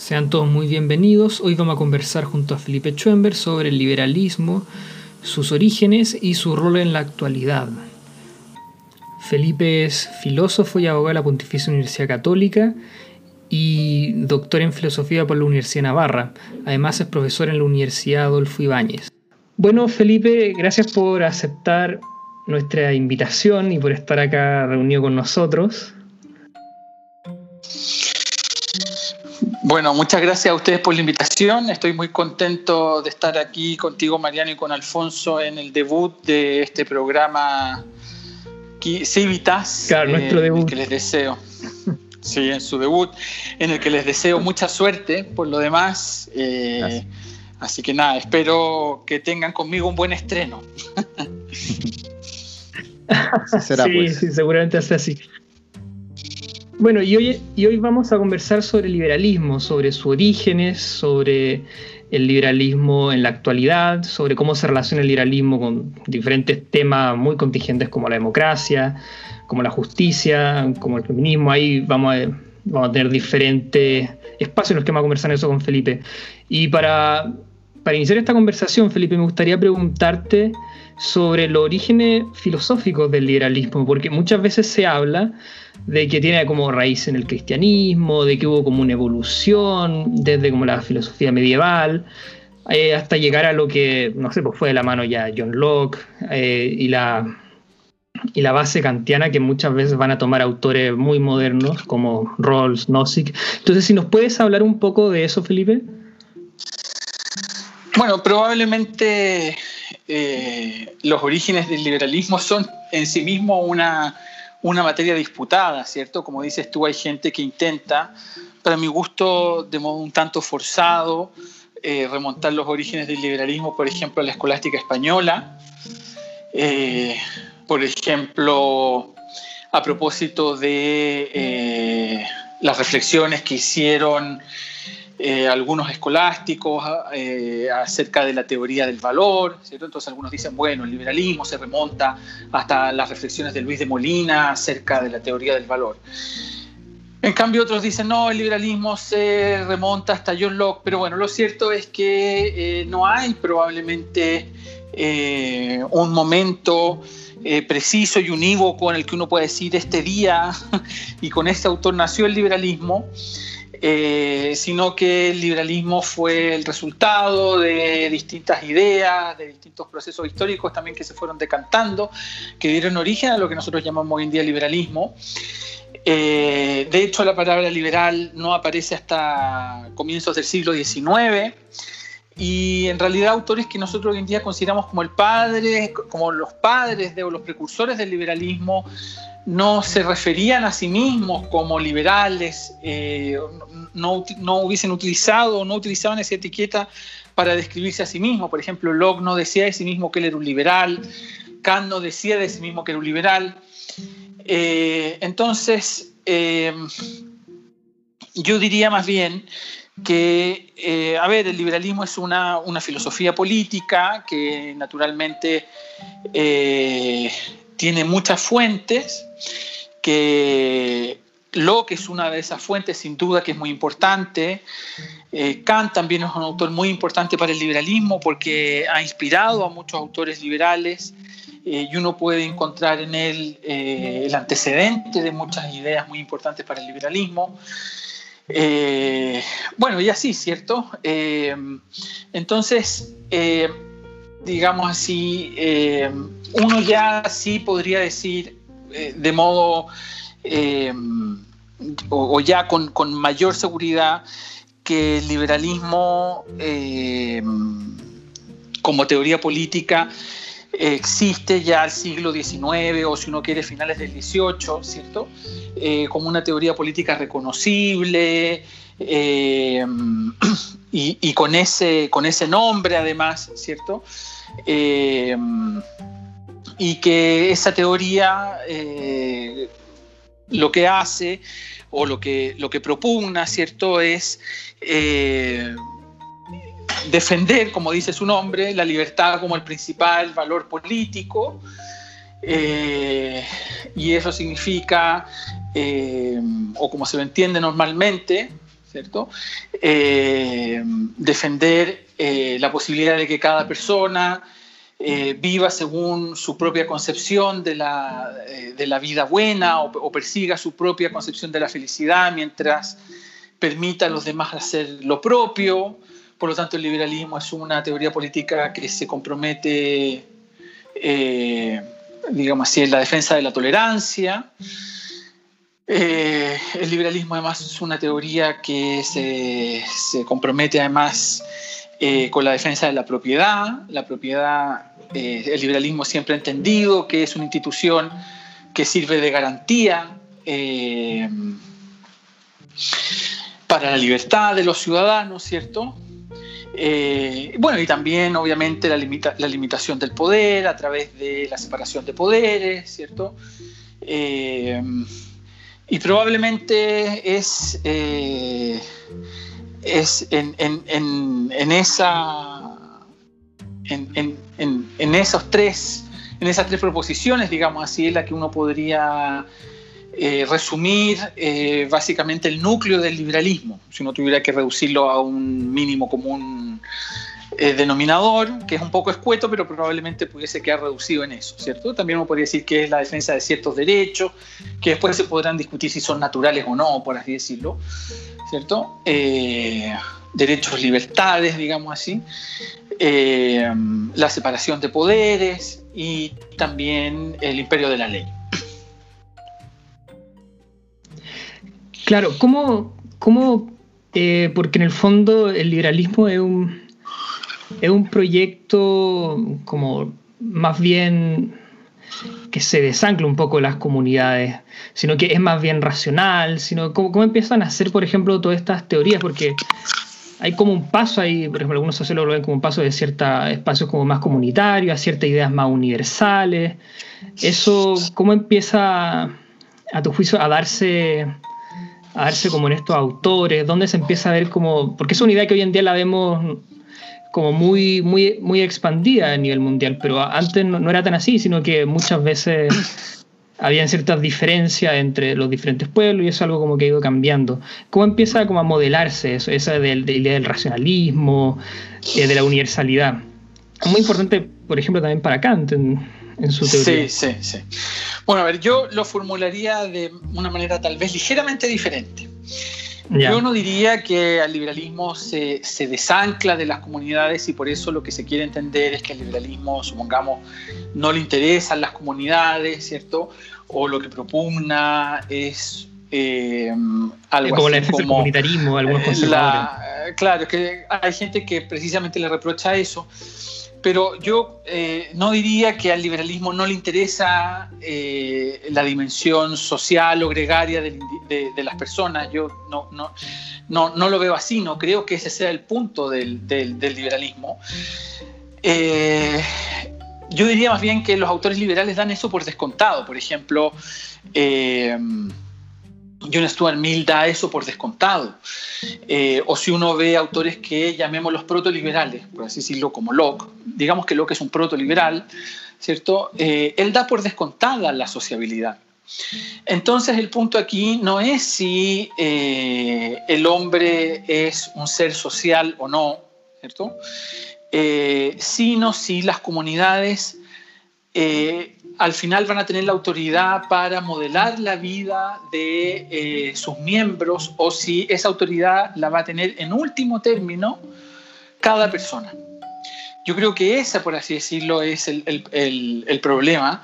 Sean todos muy bienvenidos. Hoy vamos a conversar junto a Felipe Schwember sobre el liberalismo, sus orígenes y su rol en la actualidad. Felipe es filósofo y abogado de la Pontificia Universidad Católica y doctor en filosofía por la Universidad de Navarra. Además es profesor en la Universidad Adolfo Ibáñez. Bueno, Felipe, gracias por aceptar nuestra invitación y por estar acá reunido con nosotros. Bueno, muchas gracias a ustedes por la invitación. Estoy muy contento de estar aquí contigo, Mariano, y con Alfonso en el debut de este programa Civitas. Claro, nuestro debut. Que les deseo. Sí, en su debut, en el que les deseo mucha suerte por lo demás. Eh, así que nada, espero que tengan conmigo un buen estreno. será, sí, pues. sí, seguramente sea así. Bueno, y hoy, y hoy vamos a conversar sobre el liberalismo, sobre sus orígenes, sobre el liberalismo en la actualidad, sobre cómo se relaciona el liberalismo con diferentes temas muy contingentes como la democracia, como la justicia, como el feminismo. Ahí vamos a, vamos a tener diferentes espacios en los que vamos a conversar eso con Felipe. Y para, para iniciar esta conversación, Felipe, me gustaría preguntarte sobre los orígenes filosóficos del liberalismo, porque muchas veces se habla de que tiene como raíz en el cristianismo, de que hubo como una evolución desde como la filosofía medieval, eh, hasta llegar a lo que, no sé, pues fue de la mano ya John Locke eh, y, la, y la base kantiana que muchas veces van a tomar autores muy modernos como Rawls, Nozick. Entonces, si nos puedes hablar un poco de eso, Felipe. Bueno, probablemente eh, los orígenes del liberalismo son en sí mismo una una materia disputada, ¿cierto? Como dices tú, hay gente que intenta, para mi gusto, de modo un tanto forzado, eh, remontar los orígenes del liberalismo, por ejemplo, a la escolástica española. Eh, por ejemplo, a propósito de las reflexiones que hicieron eh, algunos escolásticos eh, acerca de la teoría del valor, ¿cierto? Entonces algunos dicen, bueno, el liberalismo se remonta hasta las reflexiones de Luis de Molina acerca de la teoría del valor. En cambio otros dicen, no, el liberalismo se remonta hasta John Locke, pero bueno, lo cierto es que eh, no hay probablemente un momento preciso y unívoco en el que uno pueda decir este día y con este autor nació el liberalismo. Eh, sino que el liberalismo fue el resultado de distintas ideas, de distintos procesos históricos también que se fueron decantando, que dieron origen a lo que nosotros llamamos hoy en día liberalismo. Eh, de hecho, la palabra liberal no aparece hasta comienzos del siglo XIX y en realidad autores que nosotros hoy en día consideramos como el padre, como los padres de, o los precursores del liberalismo, no se referían a sí mismos como liberales, eh, no, hubiesen utilizado o no utilizaban esa etiqueta para describirse a sí mismos. Por ejemplo, Locke no decía de sí mismo que él era un liberal, Kant no decía de sí mismo que era un liberal. Eh, entonces, eh, yo diría más bien que, a ver, el liberalismo es una, una filosofía política que naturalmente tiene muchas fuentes, que Locke es una de esas fuentes sin duda que es muy importante. Eh, Kant también es un autor muy importante para el liberalismo porque ha inspirado a muchos autores liberales eh, y uno puede encontrar en él eh, el antecedente de muchas ideas muy importantes para el liberalismo. bueno, y así, ¿cierto? entonces, digamos así, eh, uno ya sí podría decir eh, de modo, eh, o, ya con, mayor seguridad, que el liberalismo como teoría política existe ya al siglo XIX o si uno quiere finales del XVIII, ¿cierto? como una teoría política reconocible, eh, y, con, ese, con ese nombre además, ¿cierto? Eh, y que esa teoría eh, lo que hace o lo que, lo que propugna, ¿cierto? Es defender, como dice su nombre, la libertad como el principal valor político. y eso significa, o como se lo entiende normalmente, ¿cierto? Eh, defender eh, la posibilidad de que cada persona eh, viva según su propia concepción de la, de la vida buena o, persiga su propia concepción de la felicidad mientras permita a los demás hacer lo propio. Por lo tanto, el liberalismo es una teoría política que se compromete, digamos así, en la defensa de la tolerancia. Eh, el liberalismo además es una teoría que se, compromete además eh, con la defensa de la propiedad. La propiedad, eh, el liberalismo siempre ha entendido que es una institución que sirve de garantía para la libertad de los ciudadanos, ¿cierto? Bueno, y también obviamente la, la, limitación del poder a través de la separación de poderes, ¿cierto? Y probablemente es, eh, es en, esa, en, esos tres, en esas tres proposiciones, digamos así, en la que uno podría eh, resumir eh, básicamente el núcleo del liberalismo, si uno tuviera que reducirlo a un mínimo común eh, denominador, que es un poco escueto, pero probablemente pudiese quedar reducido en eso, ¿cierto? También uno podría decir que es la defensa de ciertos derechos, que después se podrán discutir si son naturales o no, por así decirlo, ¿cierto? Derechos, libertades, digamos así, la separación de poderes y también el imperio de la ley. Claro, ¿cómo, cómo porque en el fondo el liberalismo es un, es un proyecto como más bien que se desancla un poco las comunidades, sino que es más bien racional, sino cómo, empiezan a hacer, por ejemplo, todas estas teorías, porque hay como un paso ahí, por ejemplo, algunos sociólogos lo ven como un paso de ciertos espacios como más comunitarios, a ciertas ideas más universales. Eso, ¿cómo empieza, a tu juicio, a darse, a darse como en estos autores? ¿Dónde se empieza a ver como, porque es una idea que hoy en día la vemos como muy, muy, muy expandida a nivel mundial, pero antes no, era tan así, sino que muchas veces habían ciertas diferencias entre los diferentes pueblos y eso es algo como que ha ido cambiando. ¿Cómo empieza como a modelarse eso, esa de, de idea del racionalismo, eh, de la universalidad? Muy importante, por ejemplo, también para Kant en, en su teoría. Sí, sí, sí. Bueno, a ver, yo lo formularía de una manera tal vez ligeramente diferente. Yo no diría que el liberalismo se, se, desancla de las comunidades y por eso lo que se quiere entender es que el liberalismo, supongamos, no le interesan las comunidades, ¿cierto? O lo que propugna es eh, algo como así, como comunitarismo, algunos conservadores. claro, que hay gente que precisamente le reprocha eso pero yo eh, no diría que al liberalismo no le interesa eh, la dimensión social o gregaria de, las personas. Yo no, no, no, no, lo veo así, no creo que ese sea el punto del, del, liberalismo. Eh, yo diría más bien que los autores liberales dan eso por descontado. Por ejemplo, John Stuart Mill da eso por descontado. Eh, o si uno ve autores que llamemos los protoliberales, por así decirlo, como Locke, digamos que Locke es un protoliberal, ¿cierto? Eh, él da por descontada la sociabilidad. Entonces el punto aquí no es si eh, el hombre es un ser social o no, ¿cierto? sino si las comunidades al final van a tener la autoridad para modelar la vida de eh, sus miembros o si esa autoridad la va a tener en último término cada persona. Yo creo que esa, por así decirlo, es el, problema.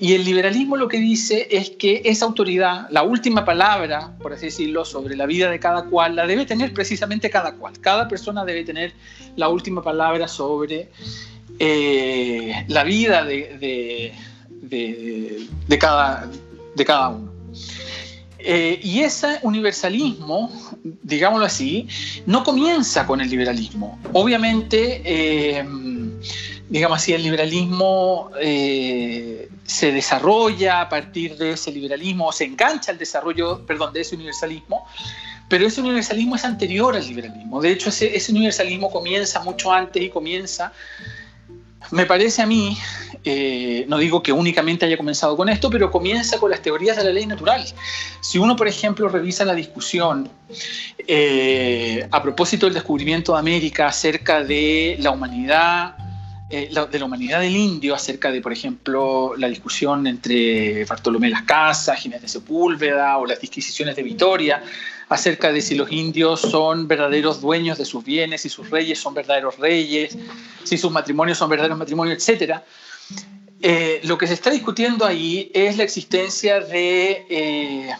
Y el liberalismo lo que dice es que esa autoridad, la última palabra, por así decirlo, sobre la vida de cada cual, la debe tener precisamente cada cual. Cada persona debe tener la última palabra sobre eh, la vida de de, cada, de cada uno. Eh, y ese universalismo, digámoslo así, no comienza con el liberalismo. Obviamente, eh, digamos así, el liberalismo eh, se desarrolla a partir de ese liberalismo, se engancha al desarrollo, perdón, de ese universalismo, pero ese universalismo es anterior al liberalismo. De hecho, ese universalismo comienza mucho antes y comienza me parece a mí, eh, no digo que únicamente haya comenzado con esto, pero comienza con las teorías de la ley natural. Si uno, por ejemplo, revisa la discusión eh, a propósito del descubrimiento de América acerca de la humanidad, eh, de la humanidad del indio, acerca de, por ejemplo, la discusión entre Bartolomé Las Casas, Ginés de Sepúlveda o las disquisiciones de Vitoria, acerca de si los indios son verdaderos dueños de sus bienes, si sus reyes son verdaderos reyes, si sus matrimonios son verdaderos matrimonios, etc. Eh, lo que se está discutiendo ahí es la existencia de, eh,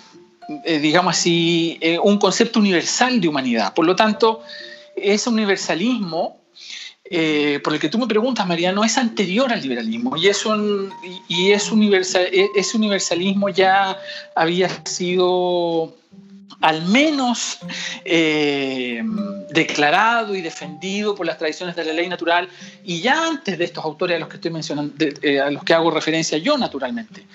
eh, digamos así, un concepto universal de humanidad. Por lo tanto, ese universalismo por el que tú me preguntas, Mariano, es anterior al liberalismo y, es es universal, e, ese universalismo ya había sido al menos eh, declarado y defendido por las tradiciones de la ley natural y ya antes de estos autores a los que estoy mencionando, eh, a los que hago referencia yo naturalmente.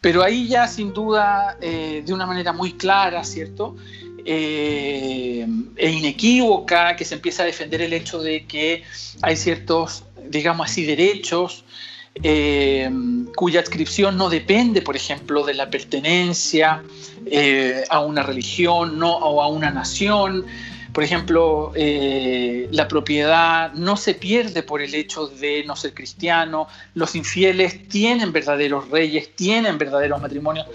Pero ahí ya sin duda, eh, de una manera muy clara, ¿cierto? e inequívoca, que se empieza a defender el hecho de que hay ciertos, digamos así, derechos eh, cuya adscripción no depende, por ejemplo, de la pertenencia eh, a una religión no, o a una nación. Por ejemplo, eh, la propiedad no se pierde por el hecho de no ser cristiano, los infieles tienen verdaderos reyes, tienen verdaderos matrimonios.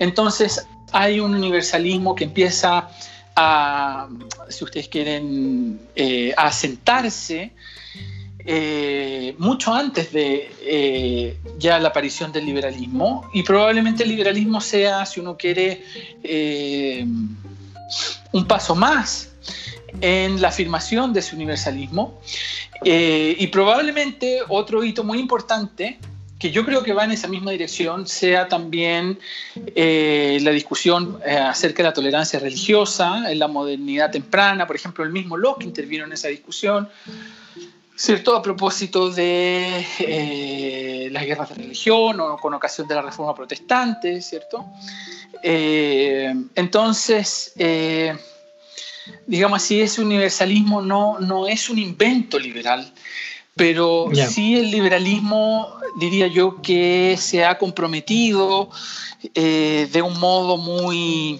Entonces hay un universalismo que empieza a, si ustedes quieren, a asentarse eh, mucho antes de eh, ya la aparición del liberalismo y probablemente el liberalismo sea, si uno quiere, eh, un paso más en la afirmación de ese universalismo y probablemente otro hito muy importante que yo creo que va en esa misma dirección sea también la discusión acerca de la tolerancia religiosa en la modernidad temprana. Por ejemplo, el mismo Locke intervino en esa discusión. ¿Cierto? A propósito de eh, las guerras de religión o con ocasión de la reforma protestante, ¿cierto? Eh, entonces, eh, digamos así, ese universalismo no, no es un invento liberal, pero sí el liberalismo, diría yo, que se ha comprometido de un modo muy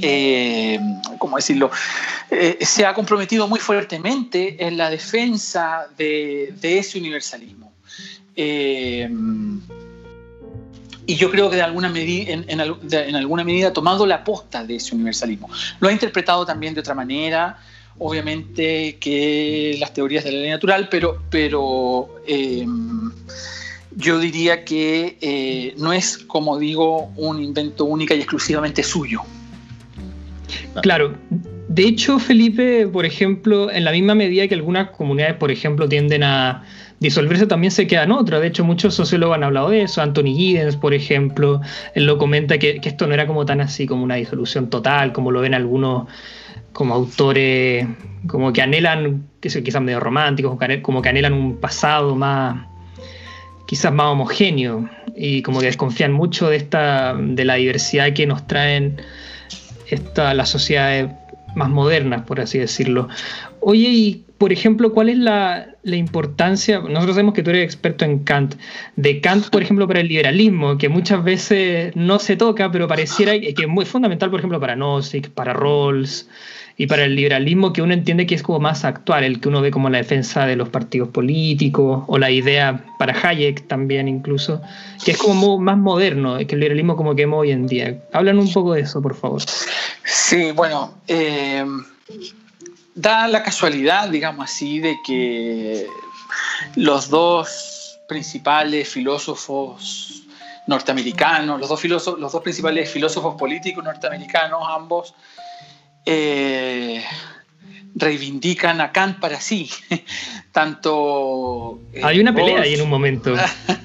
eh, ¿cómo decirlo?, eh, se ha comprometido muy fuertemente en la defensa de, ese universalismo. Eh, y yo creo que de alguna medida, en, alguna medida ha tomado la posta de ese universalismo. Lo ha interpretado también de otra manera, obviamente, que las teorías de la ley natural, pero, pero yo diría que no es, como digo, un invento única y exclusivamente suyo. Claro. De hecho, Felipe, por ejemplo, en la misma medida que algunas comunidades, por ejemplo, tienden a disolverse, también se quedan otras. De hecho, muchos sociólogos han hablado de eso. Anthony Giddens, por ejemplo, él lo comenta que, esto no era como tan así como una disolución total, como lo ven algunos como autores, como que anhelan, que quizás medio románticos, como que anhelan un pasado más, quizás más homogéneo, y como que desconfían mucho de esta, de la diversidad que nos traen esta, las sociedades más modernas, por así decirlo. Oye, y por ejemplo, ¿cuál es la, importancia? Nosotros sabemos que tú eres experto en Kant, de Kant, por ejemplo, para el liberalismo, que muchas veces no se toca, pero pareciera que es muy fundamental, por ejemplo, para Nozick, para Rawls y para el liberalismo que uno entiende que es como más actual, el que uno ve como la defensa de los partidos políticos o la idea para Hayek también incluso, que es como más moderno que el liberalismo como que vemos hoy en día. Hablan un poco de eso, por favor. Sí, bueno, eh, da la casualidad, digamos así, de que los dos principales filósofos norteamericanos, los dos, filósofos, los dos principales filósofos políticos norteamericanos, ambos, eh, reivindican a Kant para sí. Tanto. Eh, Hay una pelea ahí en un momento.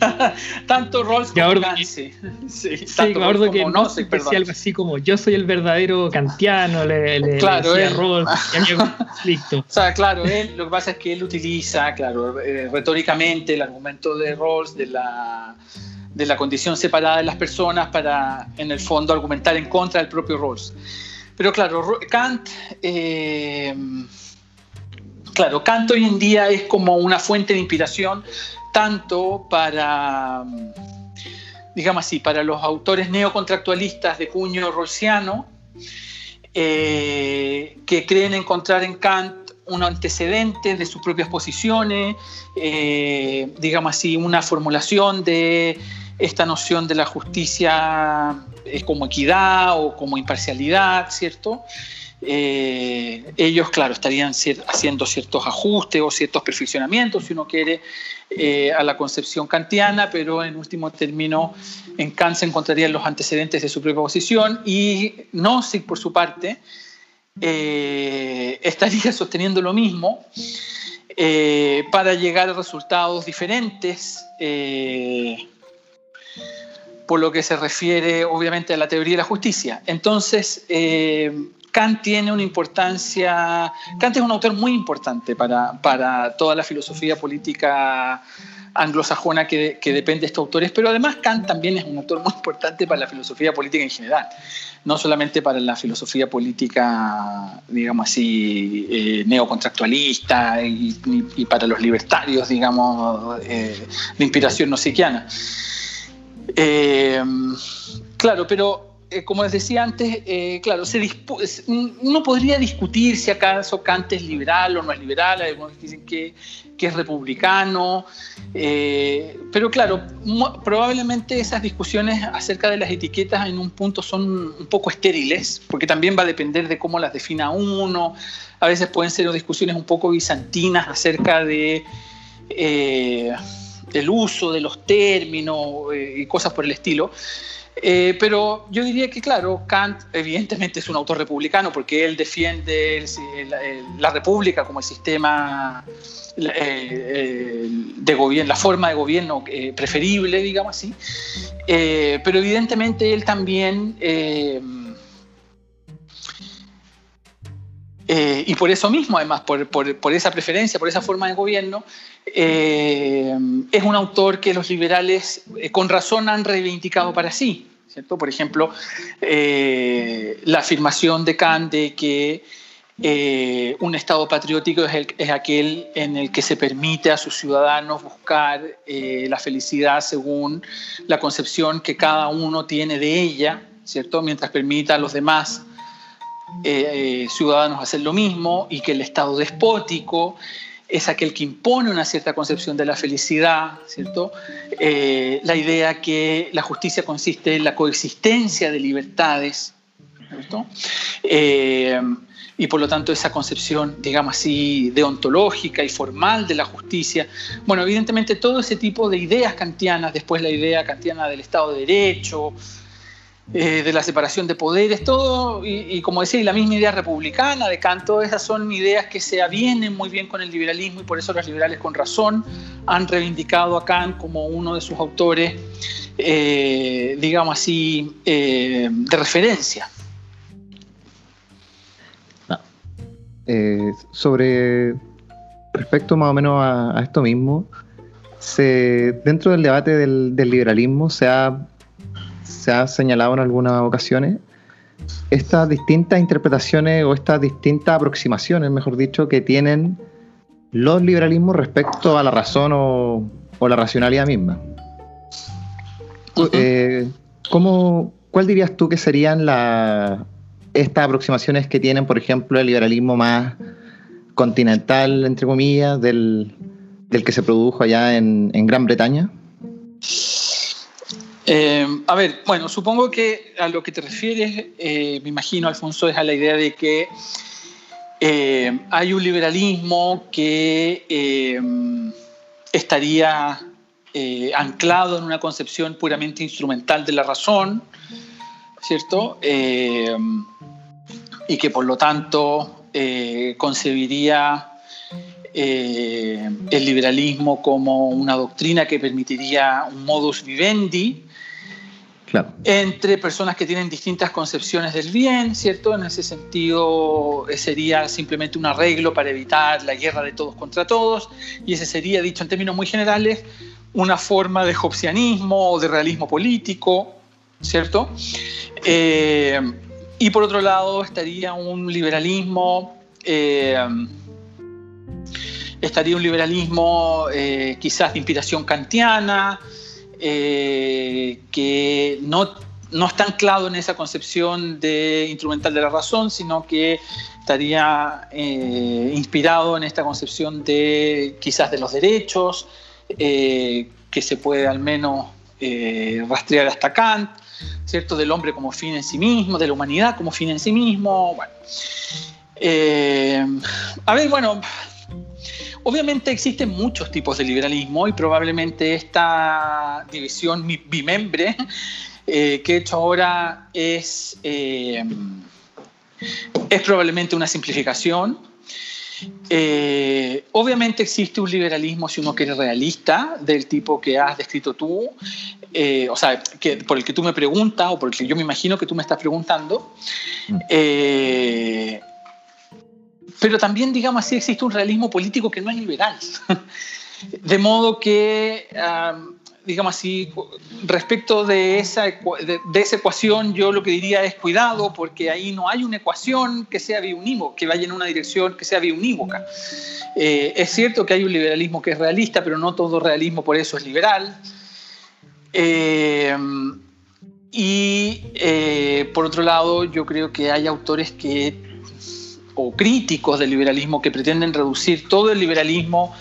tanto Rawls como Kant. Sí, sí, tanto Rawls que no, sé, algo así como yo soy el verdadero kantiano, le, claro, decía Rawls, O sea, claro, él, lo que pasa es que él utiliza, claro, eh, retóricamente el argumento de Rawls de la de la condición separada de las personas para, en el fondo, argumentar en contra del propio Rawls. Pero claro, Kant, eh, claro, Kant hoy en día es como una fuente de inspiración tanto para, digamos así, para los autores neocontractualistas de cuño rolsiano, eh, que creen encontrar en Kant un antecedente de sus propias posiciones, eh, digamos así, una formulación de esta noción de la justicia eh, como equidad o como imparcialidad, ¿cierto? Eh, ellos, claro, estarían haciendo ciertos ajustes o ciertos perfeccionamientos, si uno quiere, eh, a la concepción kantiana, pero en último término, en Kant se encontrarían los antecedentes de su propia posición y Nozick, por su parte, eh, estaría sosteniendo lo mismo para llegar a resultados diferentes por lo que se refiere obviamente a la teoría de la justicia. Entonces, Kant tiene una importancia, Kant es un autor muy importante para, toda la filosofía política anglosajona que, depende de estos autores, pero además Kant también es un autor muy importante para la filosofía política en general, no solamente para la filosofía política, digamos así, eh, neocontractualista y, para los libertarios, digamos, eh, de inspiración no Eh, claro, pero eh, como les decía antes, eh, claro, uno podría discutir si acaso Kant es liberal o no es liberal, algunos dicen que, es republicano, pero claro, probablemente esas discusiones acerca de las etiquetas en un punto son un poco estériles, porque también va a depender de cómo las defina uno, a veces pueden ser discusiones un poco bizantinas acerca de... del uso de los términos y cosas por el estilo. Eh, pero yo diría que, claro, Kant evidentemente es un autor republicano porque él defiende la república como el sistema eh, de gobierno, la forma de gobierno eh, preferible, digamos así. pero evidentemente él también, y por eso mismo, además, por, por, esa preferencia, por esa forma de gobierno, es un autor que los liberales con razón han reivindicado para sí. Por ejemplo, eh, la afirmación de Kant de que eh, un Estado patriótico es, aquel en el que se permite a sus ciudadanos buscar eh, la felicidad según la concepción que cada uno tiene de ella, ¿cierto? mientras permita a los demás ciudadanos hacer lo mismo y que el Estado despótico es aquel que impone una cierta concepción de la felicidad, ¿cierto? Eh, la idea que la justicia consiste en la coexistencia de libertades, ¿cierto? Eh, y por lo tanto esa concepción, digamos así, deontológica y formal de la justicia. Bueno, evidentemente todo ese tipo de ideas kantianas, después la idea kantiana del Estado de Derecho, eh, de la separación de poderes, todo, y, como decía, la misma idea republicana de Kant, todas esas son ideas que se avienen muy bien con el liberalismo y por eso los liberales con razón han reivindicado a Kant como uno de sus autores, eh, digamos así, eh, de referencia. Sobre respecto más o menos a, esto mismo, se, dentro del debate del liberalismo se ha se ha señalado en algunas ocasiones, estas distintas interpretaciones o estas distintas aproximaciones, mejor dicho, que tienen los liberalismos respecto a la razón o, la racionalidad misma. Eh, ¿Cuál dirías tú que serían estas aproximaciones que tienen, por ejemplo, el liberalismo más continental, entre comillas, del, que se produjo allá en, en Gran Bretaña? Eh, a ver, bueno, supongo que a lo que te refieres, eh, me imagino, Alfonso, es a la idea de que eh, hay un liberalismo que estaría anclado en una concepción puramente instrumental de la razón, ¿cierto? y que por lo tanto concebiría el liberalismo como una doctrina que permitiría un modus vivendi entre personas que tienen distintas concepciones del bien, ¿cierto? En ese sentido eh, sería simplemente un arreglo para evitar la guerra de todos contra todos, y ese sería, dicho en términos muy generales, una forma de hobbesianismo o de realismo político, ¿cierto? Eh, y por otro lado estaría un liberalismo eh, estaría un liberalismo eh, quizás de inspiración kantiana, eh, que no, no está anclado en esa concepción de instrumental de la razón, sino que estaría eh, inspirado en esta concepción de quizás de los derechos, que se puede al menos rastrear hasta Kant, ¿cierto? Del hombre como fin en sí mismo, de la humanidad como fin en sí mismo. Bueno. a ver, bueno, Obviamente existen muchos tipos de liberalismo y probablemente esta división bimembre eh, que he hecho ahora es, eh, es probablemente una simplificación. Eh, obviamente existe un liberalismo, si uno quiere realista, del tipo que has descrito tú, o sea, que, por el que tú me preguntas o por el que yo me imagino que tú me estás preguntando. Mm pero también, digamos así, existe un realismo político que no es liberal. De modo que, digamos así, respecto de esa, de, esa ecuación, yo lo que diría es cuidado, porque ahí no hay una ecuación que sea biunívoca, que vaya en una dirección que sea biunívoca. Eh, es cierto que hay un liberalismo que es realista, pero no todo realismo por eso es liberal. Eh, y eh, por otro lado, yo creo que hay autores que o críticos del liberalismo que pretenden reducir todo el liberalismo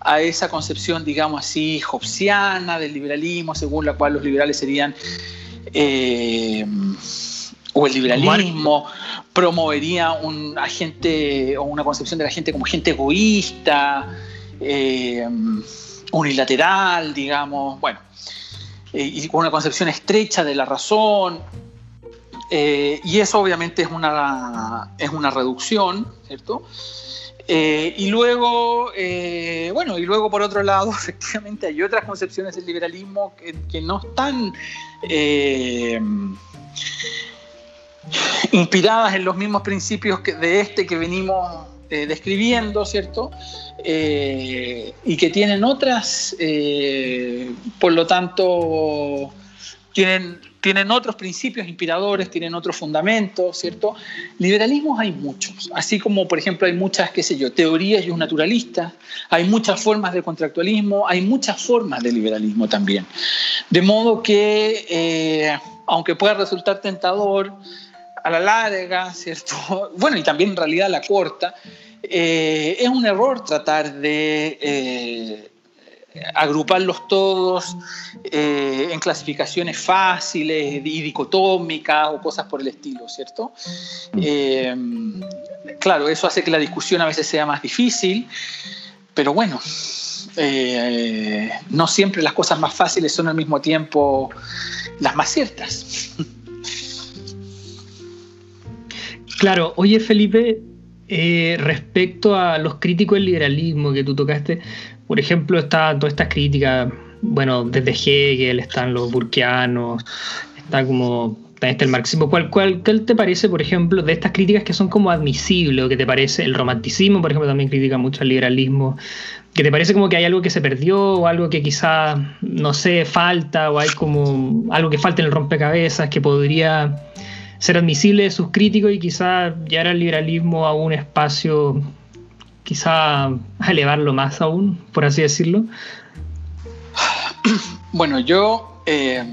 a esa concepción, digamos así, hobbesiana del liberalismo, según la cual los liberales serían, eh, o el liberalismo promovería un agente o una concepción de la gente como gente egoísta, eh, unilateral, digamos, bueno, eh, y con una concepción estrecha de la razón, eh, y eso obviamente es una, es una reducción, ¿cierto? Eh, y luego, eh, bueno, y luego por otro lado, efectivamente hay otras concepciones del liberalismo que, no están inspiradas en los mismos principios que de este que venimos describiendo, ¿cierto? y que tienen otras, por lo tanto, tienen tienen otros principios inspiradores, tienen otros fundamentos, ¿cierto? Liberalismos hay muchos, así como, por ejemplo, hay muchas, qué sé yo, teorías y un naturalista, hay muchas formas de contractualismo, hay muchas formas de liberalismo también. De modo que, eh, aunque pueda resultar tentador, a la larga, ¿cierto? Bueno, y también en realidad a la corta, eh, es un error tratar de... Eh, agruparlos todos eh, en clasificaciones fáciles y dicotómicas o cosas por el estilo, ¿cierto? Eh, claro, eso hace que la discusión a veces sea más difícil, pero bueno, eh, no siempre las cosas más fáciles son al mismo tiempo las más ciertas. Claro, oye Felipe, respecto a los críticos del liberalismo que tú tocaste, por ejemplo, está todas estas críticas, bueno, desde Hegel están los burkeanos, está como está el marxismo. ¿Cuál, cuál, ¿Cuál te parece, por ejemplo, de estas críticas que son como admisibles o que te parece el romanticismo, por ejemplo, también critica mucho el liberalismo? ¿Que te parece como que hay algo que se perdió o algo que quizá, no sé, falta o hay como algo que falta en el rompecabezas que podría ser admisible de sus críticos y quizá llevar al liberalismo a un espacio quizá elevarlo más aún, por así decirlo? Bueno, yo, eh,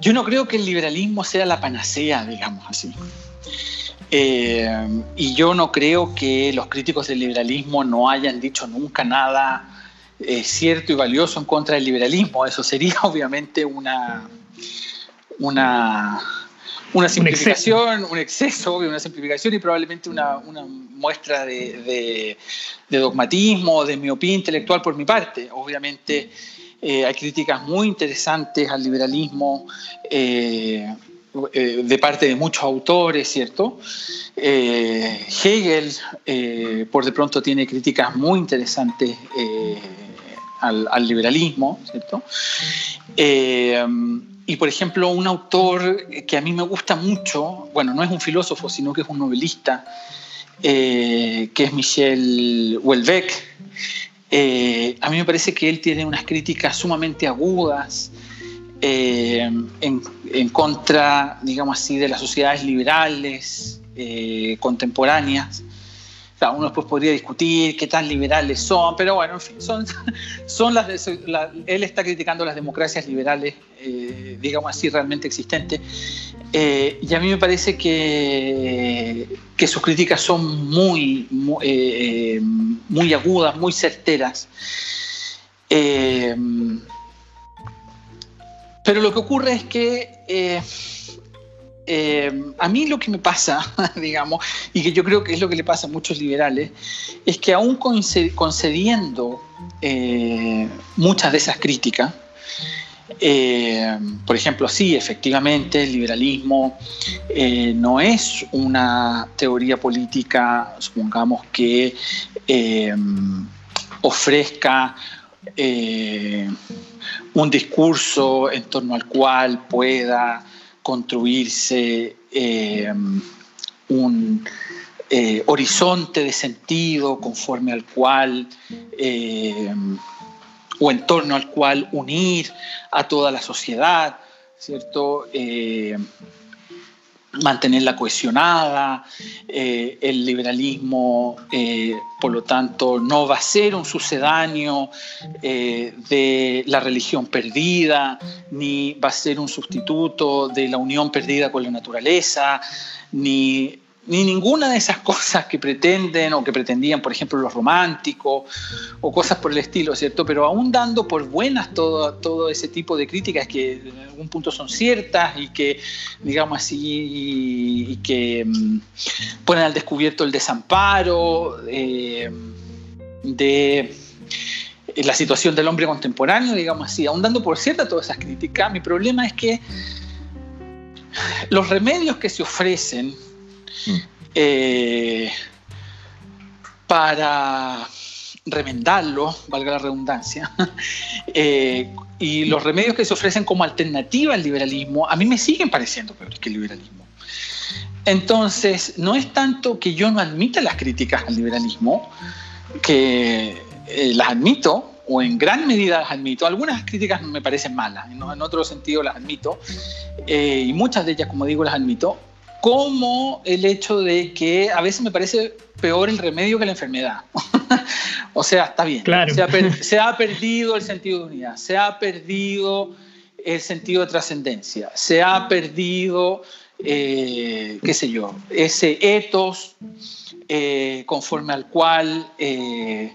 yo no creo que el liberalismo sea la panacea, digamos así. Eh, y yo no creo que los críticos del liberalismo no hayan dicho nunca nada eh, cierto y valioso en contra del liberalismo. Eso sería obviamente una, una, una simplificación, un exceso, una simplificación y probablemente una, muestra de, dogmatismo, de miopía intelectual por mi parte. Obviamente eh, hay críticas muy interesantes al liberalismo eh, eh, de parte de muchos autores, ¿cierto? Hegel, por de pronto, tiene críticas muy interesantes al, al, liberalismo, ¿cierto? Y por ejemplo, un autor que a mí me gusta mucho, bueno, no es un filósofo, sino que es un novelista, eh, que es Michel Houellebecq, eh, a mí me parece que él tiene unas críticas sumamente agudas eh, en, contra, digamos así, de las sociedades liberales contemporáneas, uno después podría discutir qué tan liberales son, pero bueno, en fin, son, son las, él está criticando las democracias liberales, eh, digamos así, realmente existentes. Eh, y a mí me parece que, que sus críticas son muy, eh, muy agudas, muy certeras. pero lo que ocurre es que eh, a mí lo que me pasa, digamos, y que yo creo que es lo que le pasa a muchos liberales, es que aún concediendo eh, muchas de esas críticas, eh, por ejemplo, sí, efectivamente, el liberalismo no es una teoría política, supongamos, que ofrezca un discurso en torno al cual pueda construirse eh, un eh, horizonte de sentido conforme al cual eh, o en torno al cual unir a toda la sociedad, ¿cierto? Mantenerla cohesionada, eh, el liberalismo, eh, por lo tanto, no va a ser un sucedáneo eh, de la religión perdida, ni va a ser un sustituto de la unión perdida con la naturaleza, ni ni ninguna de esas cosas que pretenden o que pretendían, por ejemplo, los románticos o cosas por el estilo, ¿cierto? Pero aún dando por buenas todo, todo ese tipo de críticas que en algún punto son ciertas y que, digamos así, y, que mm, ponen al descubierto el desamparo eh, de la situación del hombre contemporáneo, digamos así, aún dando por cierta todas esas críticas, mi problema es que los remedios que se ofrecen eh, para remendarlo, valga la redundancia, eh, y los remedios que se ofrecen como alternativa al liberalismo, a mí me siguen pareciendo peores que el liberalismo. Entonces, no es tanto que yo no admita las críticas al liberalismo, que eh, las admito, o en gran medida las admito. Algunas críticas me parecen malas, en otro sentido las admito, y muchas de ellas, como digo, las admito, como el hecho de que a veces me parece peor el remedio que la enfermedad. o sea, está bien. Se, ha perdido el sentido de unidad, se ha perdido el sentido de trascendencia, se ha perdido, eh, qué sé yo, ese ethos eh, conforme al cual eh,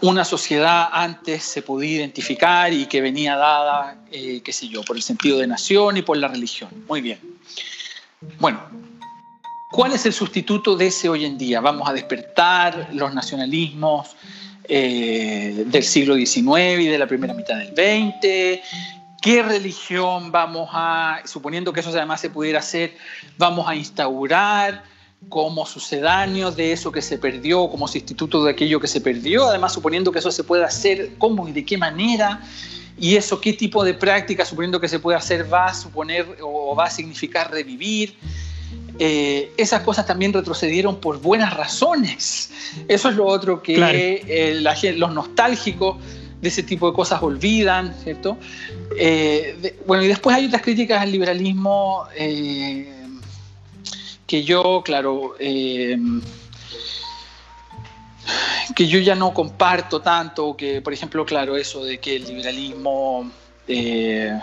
una sociedad antes se podía identificar y que venía dada, qué sé yo, por el sentido de nación y por la religión. Muy bien. Bueno, ¿cuál es el sustituto de ese hoy en día? Vamos a despertar los nacionalismos eh, del siglo XIX y de la primera mitad del XX. ¿Qué religión vamos a, suponiendo que eso además se pudiera hacer, vamos a instaurar como sucedáneo de eso que se perdió, como sustituto de aquello que se perdió? Además, suponiendo que eso se pueda hacer, ¿cómo y de qué manera? Y eso qué tipo de práctica, suponiendo que se puede hacer, va a suponer o va a significar revivir. Eh, esas cosas también retrocedieron por buenas razones. Eso es lo otro que eh, los nostálgicos de ese tipo de cosas olvidan, ¿cierto? Eh, bueno, y después hay otras críticas al liberalismo que yo, claro, que yo ya no comparto tanto, que por ejemplo, claro, eso de que el liberalismo, eh,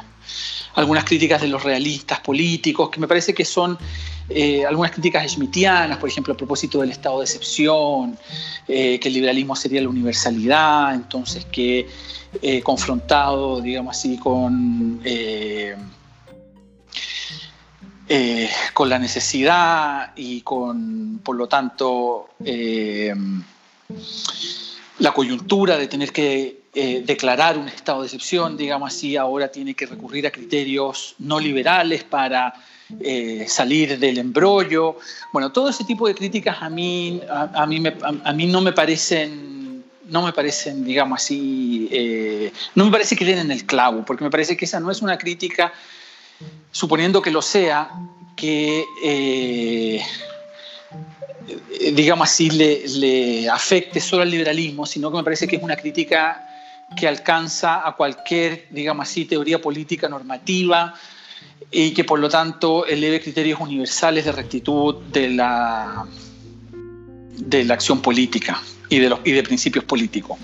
algunas críticas de los realistas políticos, que me parece que son eh, algunas críticas schmittianas, por ejemplo, a propósito del estado de excepción, eh, que el liberalismo sería la universalidad, entonces que confrontado, digamos así, con... con la necesidad y con, por lo tanto, la coyuntura de tener que eh, declarar un estado de excepción, digamos así, ahora tiene que recurrir a criterios no liberales para eh, salir del embrollo. Bueno, todo ese tipo de críticas a mí, a, mí, a, mí no me parecen, no me parecen, digamos así, eh, no me parece que den en el clavo, porque me parece que esa no es una crítica, suponiendo que lo sea, que eh, digamos así, le, afecte solo al liberalismo, sino que me parece que es una crítica que alcanza a cualquier, digamos así, teoría política normativa y que por lo tanto eleve criterios universales de rectitud de la, de la acción política y de, los, y de principios políticos.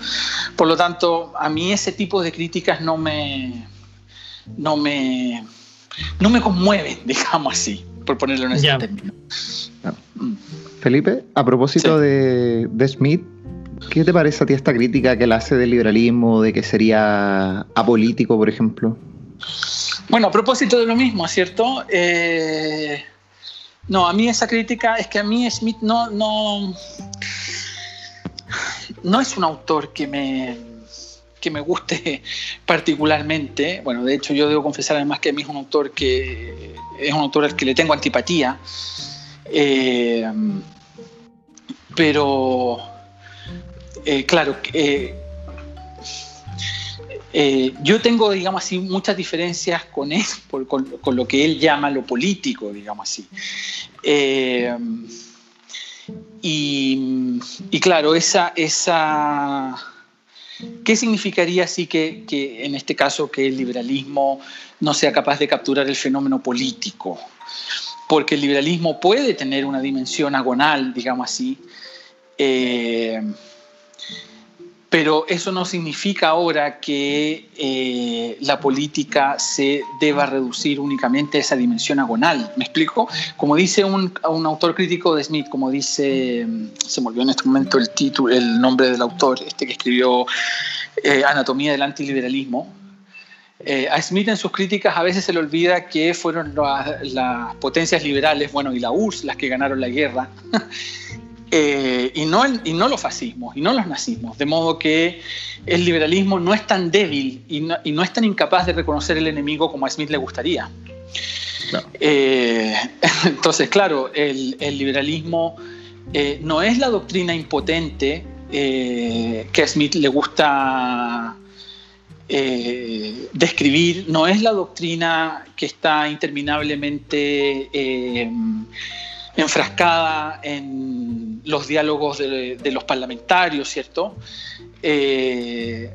Por lo tanto, a mí ese tipo de críticas no me, no me, no me conmueven, digamos así, por ponerlo en ese término. Felipe, a propósito de, de Smith, ¿qué te parece a ti esta crítica que él hace del liberalismo, de que sería apolítico, por ejemplo? Bueno, a propósito de lo mismo, ¿cierto? Eh, no, a mí esa crítica es que a mí Smith no, no, no es un autor que me, que me guste particularmente. Bueno, de hecho yo debo confesar además que a mí es un autor que es un autor al que le tengo antipatía. Eh, pero, eh, claro, eh, yo tengo, digamos así, muchas diferencias con él, con, lo que él llama lo político, digamos así. Y, claro, esa, esa, ¿qué significaría así que, que, en este caso que el liberalismo no sea capaz de capturar el fenómeno político? Porque el liberalismo puede tener una dimensión agonal, digamos así, eh, pero eso no significa ahora que eh, la política se deba reducir únicamente a esa dimensión agonal. ¿Me explico? Como dice un, autor crítico de Smith, como dice, se me olvidó en este momento el título, el nombre del autor, este que escribió eh, Anatomía del antiliberalismo. Eh, a Smith en sus críticas a veces se le olvida que fueron las potencias liberales, bueno, y la URSS las que ganaron la guerra. Eh, y, no y no los fascismos y no los nazismos. De modo que el liberalismo no es tan débil y no, es tan incapaz de reconocer el enemigo como a Smith le gustaría. Eh, entonces, claro, el, liberalismo eh, no es la doctrina impotente que a Smith le gusta describir, no es la doctrina que está interminablemente enfrascada en los diálogos de, los parlamentarios, ¿cierto? Eh,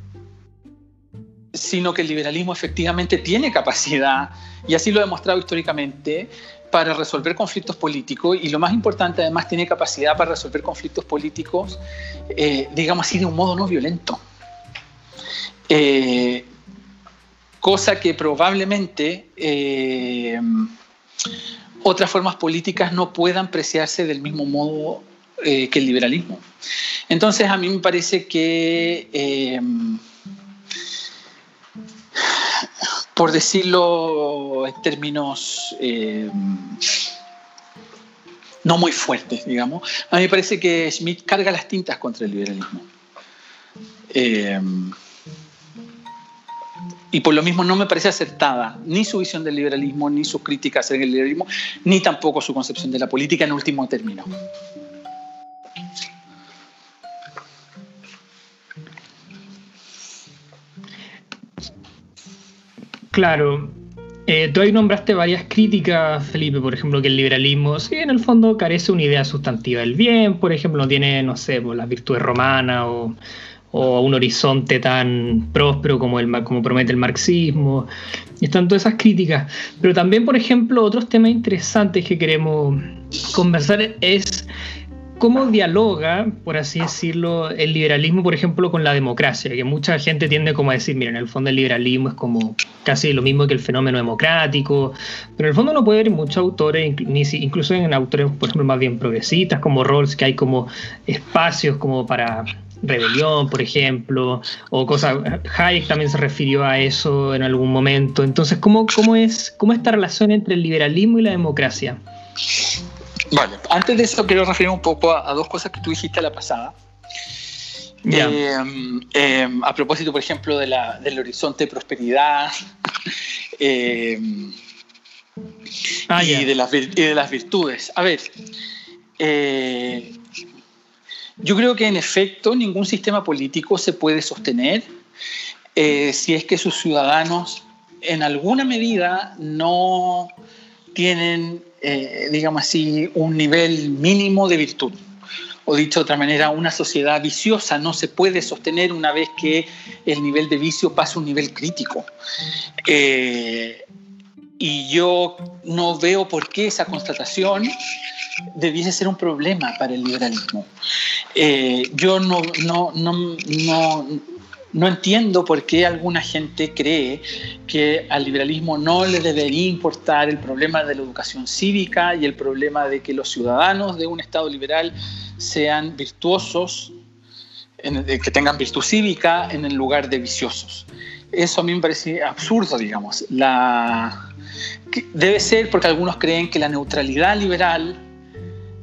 sino que el liberalismo efectivamente tiene capacidad, y así lo ha demostrado históricamente, para resolver conflictos políticos y lo más importante además tiene capacidad para resolver conflictos políticos, eh, digamos así, de un modo no violento. Eh, cosa que probablemente otras formas políticas no puedan preciarse del mismo modo eh, que el liberalismo. Entonces a mí me parece que, eh, por decirlo en términos eh, no muy fuertes, digamos, a mí me parece que Schmidt carga las tintas contra el liberalismo y por lo mismo no me parece acertada ni su visión del liberalismo, ni sus críticas en el liberalismo, ni tampoco su concepción de la política en último término. Claro. Eh, tú ahí nombraste varias críticas, Felipe, por ejemplo, que el liberalismo, sí, en el fondo carece una idea sustantiva del bien, por ejemplo, no tiene, no sé, pues, las virtudes romanas o o un horizonte tan próspero como, el, como promete el marxismo. Están todas esas críticas. Pero también, por ejemplo, otros temas interesantes que queremos conversar es cómo dialoga, por así decirlo, el liberalismo, por ejemplo, con la democracia, que mucha gente tiende como a decir, mira, en el fondo el liberalismo es como casi lo mismo que el fenómeno democrático, pero en el fondo no puede haber muchos autores, incluso en autores, por ejemplo, más bien progresistas, como Rawls, que hay como espacios como para rebelión, por ejemplo, o cosas. Hayek también se refirió a eso en algún momento. Entonces, ¿cómo, cómo es cómo esta relación entre el liberalismo y la democracia? Vale, antes de eso quiero referir un poco a, dos cosas que tú dijiste la pasada. Eh, eh, a propósito, por ejemplo, de la, del horizonte de prosperidad eh, ah, y, de las, y, de las, virtudes. A ver, yo creo que en efecto ningún sistema político se puede sostener eh, si es que sus ciudadanos en alguna medida no tienen, eh, digamos así, un nivel mínimo de virtud. O dicho de otra manera, una sociedad viciosa no se puede sostener una vez que el nivel de vicio pasa a un nivel crítico. Eh, y yo no veo por qué esa constatación debiese ser un problema para el liberalismo. yo no, no, no, no, no entiendo por qué alguna gente cree que al liberalismo no le debería importar el problema de la educación cívica y el problema de que los ciudadanos de un Estado liberal sean virtuosos, que tengan virtud cívica en el lugar de viciosos. Eso a mí me parece absurdo, digamos. La, debe ser porque algunos creen que la neutralidad liberal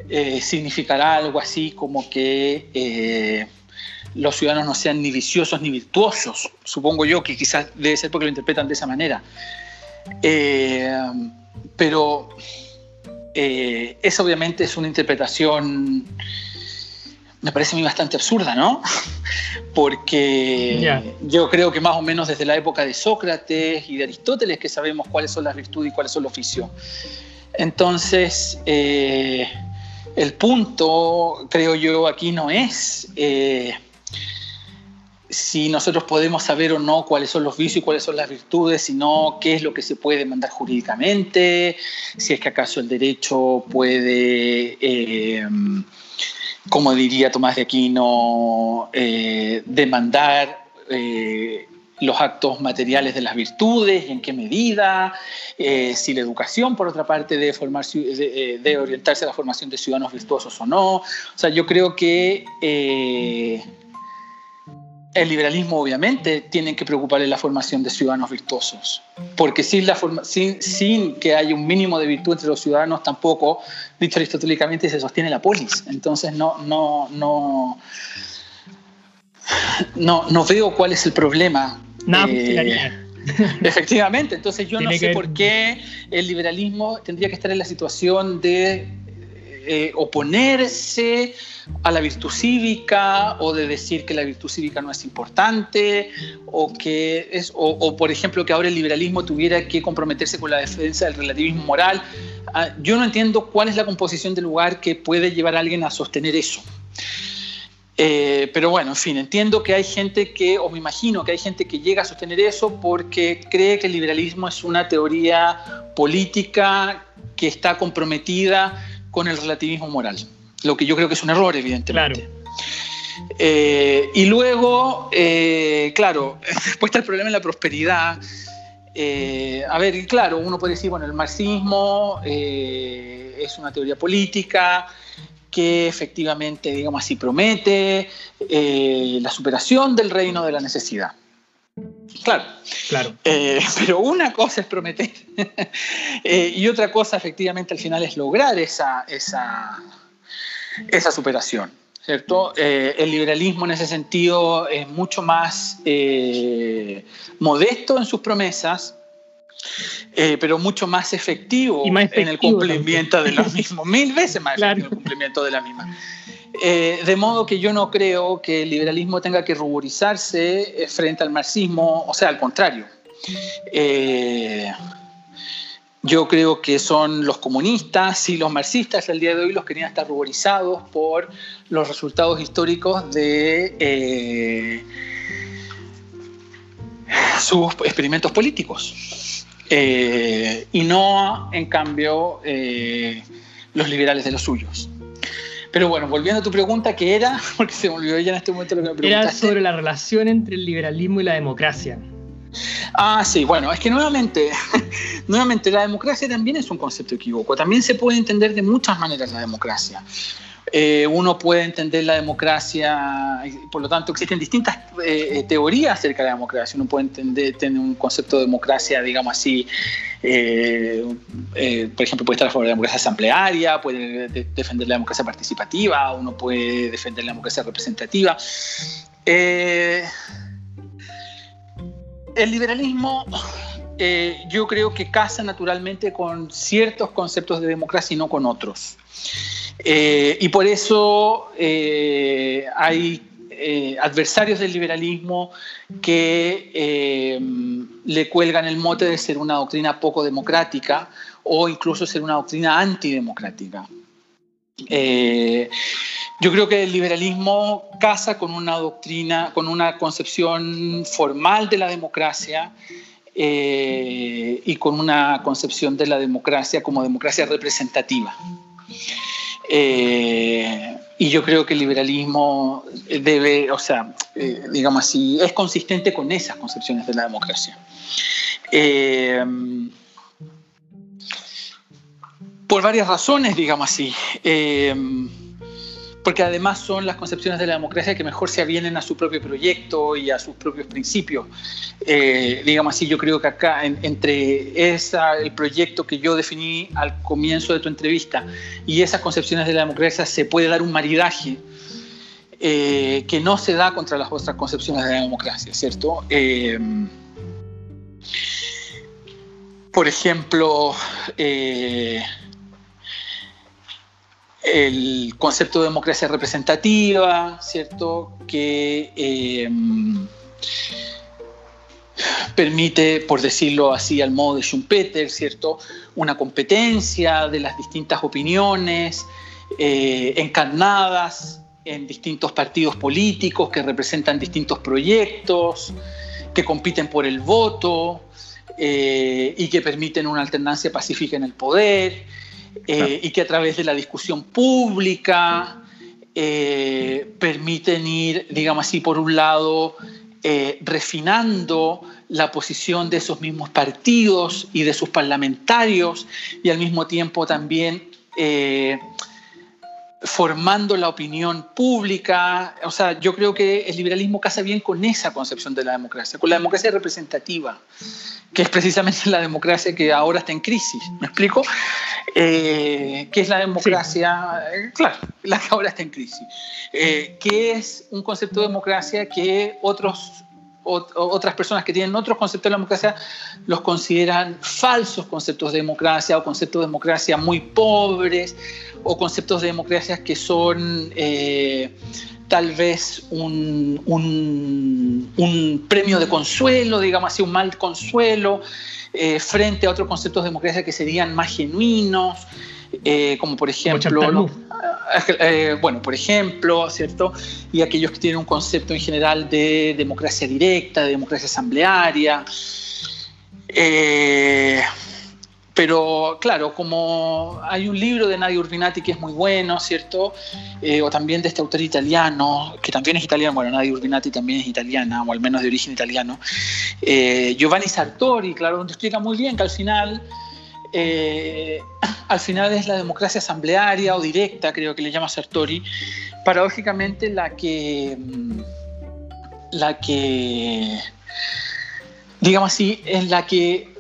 eh, significará algo así como que... Eh, los ciudadanos no sean ni viciosos ni virtuosos. Supongo yo que quizás debe ser porque lo interpretan de esa manera. Eh, pero eh, esa obviamente es una interpretación, me parece a mí bastante absurda, ¿no? Porque yo creo que más o menos desde la época de Sócrates y de Aristóteles que sabemos cuáles son las virtudes y cuáles son los oficios. Entonces, eh, el punto, creo yo, aquí no es si nosotros podemos saber o no cuáles son los vicios y cuáles son las virtudes, sino qué es lo que se puede demandar jurídicamente, si es que acaso el derecho puede, eh, como diría Tomás de Aquino, eh, demandar eh, los actos materiales de las virtudes en qué medida, si la educación, por otra parte, debe, formar, debe orientarse a la formación de ciudadanos virtuosos o no. O sea, yo creo que el liberalismo obviamente tiene que preocuparle la formación de ciudadanos virtuosos, porque sin, la sin, que haya un mínimo de virtud entre los ciudadanos tampoco, dicho aristotélicamente, se sostiene la polis. Entonces no, no, no, no, no veo cuál es el problema. Eh, efectivamente, entonces yo no sé por qué el liberalismo tendría que estar en la situación de eh, oponerse a la virtud cívica o de decir que la virtud cívica no es importante o que es o, por ejemplo que ahora el liberalismo tuviera que comprometerse con la defensa del relativismo moral. Ah, yo no entiendo cuál es la composición del lugar que puede llevar a alguien a sostener eso eh, pero bueno, en fin, entiendo que hay gente que, o me imagino que hay gente que llega a sostener eso porque cree que el liberalismo es una teoría política que está comprometida con el relativismo moral lo que yo creo que es un error, evidentemente. Eh, y luego, eh, claro, después está el problema de la prosperidad. Eh, a ver, claro, uno puede decir, bueno, el marxismo es una teoría política que efectivamente, digamos así, promete la superación del reino de la necesidad. Claro, claro. pero una cosa es prometer y otra cosa efectivamente al final es lograr esa, esa, esa superación. ¿cierto? Eh, el liberalismo en ese sentido es mucho más eh, modesto en sus promesas, eh, pero mucho más efectivo, en el cumplimiento de las mismas, mil veces más efectivo en el cumplimiento de la misma. de modo que yo no creo que el liberalismo tenga que ruborizarse frente al marxismo, o sea, al contrario. Yo creo que son los comunistas y los marxistas al día de hoy los que querían estar ruborizados por los resultados históricos de eh, sus experimentos políticos. Eh, y no, en cambio, eh, los liberales de los suyos. Pero bueno, volviendo a tu pregunta, ¿qué era? Porque se me olvidó ya en este momento lo que me preguntaste. Era sobre la relación entre el liberalismo y la democracia. Ah, sí, bueno, es que nuevamente, nuevamente la democracia también es un concepto equívoco. También se puede entender de muchas maneras la democracia. Eh, uno puede entender la democracia, por lo tanto existen distintas eh, teorías acerca de la democracia. Uno puede entender, tener un concepto de democracia, digamos así, eh, por ejemplo, puede estar a favor de la democracia asamblearia, puede defender la democracia participativa, uno puede defender la democracia representativa el liberalismo eh, yo creo que casa naturalmente con ciertos conceptos de democracia y no con otros. Eh, y por eso eh, hay adversarios del liberalismo que le cuelgan el mote de ser una doctrina poco democrática o incluso ser una doctrina antidemocrática. Yo creo que el liberalismo casa con una doctrina, con una concepción formal de la democracia eh, y con una concepción de la democracia como democracia representativa. Eh, y yo creo que el liberalismo debe, o sea, eh, digamos así, es consistente con esas concepciones de la democracia. Eh, por varias razones, digamos así porque además son las concepciones de la democracia que mejor se avienen a su propio proyecto y a sus propios principios. Eh, digamos así, yo creo que acá, entre esa, el proyecto que yo definí al comienzo de tu entrevista y esas concepciones de la democracia, se puede dar un maridaje eh, que no se da contra las otras concepciones de la democracia, ¿cierto? Eh, por ejemplo, el concepto de democracia representativa, ¿cierto? Que eh, permite, por decirlo así al modo de Schumpeter, ¿cierto? Una competencia de las distintas opiniones eh, encarnadas en distintos partidos políticos que representan distintos proyectos, que compiten por el voto eh, y que permiten una alternancia pacífica en el poder eh, y que a través de la discusión pública eh, permiten ir, digamos así, por un lado, eh, refinando la posición de esos mismos partidos y de sus parlamentarios y al mismo tiempo también formando la opinión pública. O sea, yo creo que el liberalismo casa bien con esa concepción de la democracia, con la democracia representativa que es precisamente la democracia que ahora está en crisis. ¿Me explico? Eh, ¿Qué es la democracia? Eh, claro, la que ahora está en crisis. Eh, ¿Qué es un concepto de democracia que otros, otras personas que tienen otros conceptos de democracia los consideran falsos conceptos de democracia o conceptos de democracia muy pobres o conceptos de democracia que son tal vez un, un, premio de consuelo, digamos así, un mal consuelo, eh, frente a otros conceptos de democracia que serían más genuinos, eh, como por ejemplo, eh, bueno, por ejemplo, ¿cierto? Y aquellos que tienen un concepto en general de democracia directa, de democracia asamblearia. Pero claro, como hay un libro de Nadia Urbinati que es muy bueno, ¿cierto? Eh, o también de este autor italiano, que también es italiano, bueno, Nadia Urbinati también es italiana, o al menos de origen italiano, eh, Giovanni Sartori, claro, donde explica muy bien que al final, eh, al final es la democracia asamblearia o directa, creo que le llama Sartori, paradójicamente la que, mm, la que, digamos así, en la que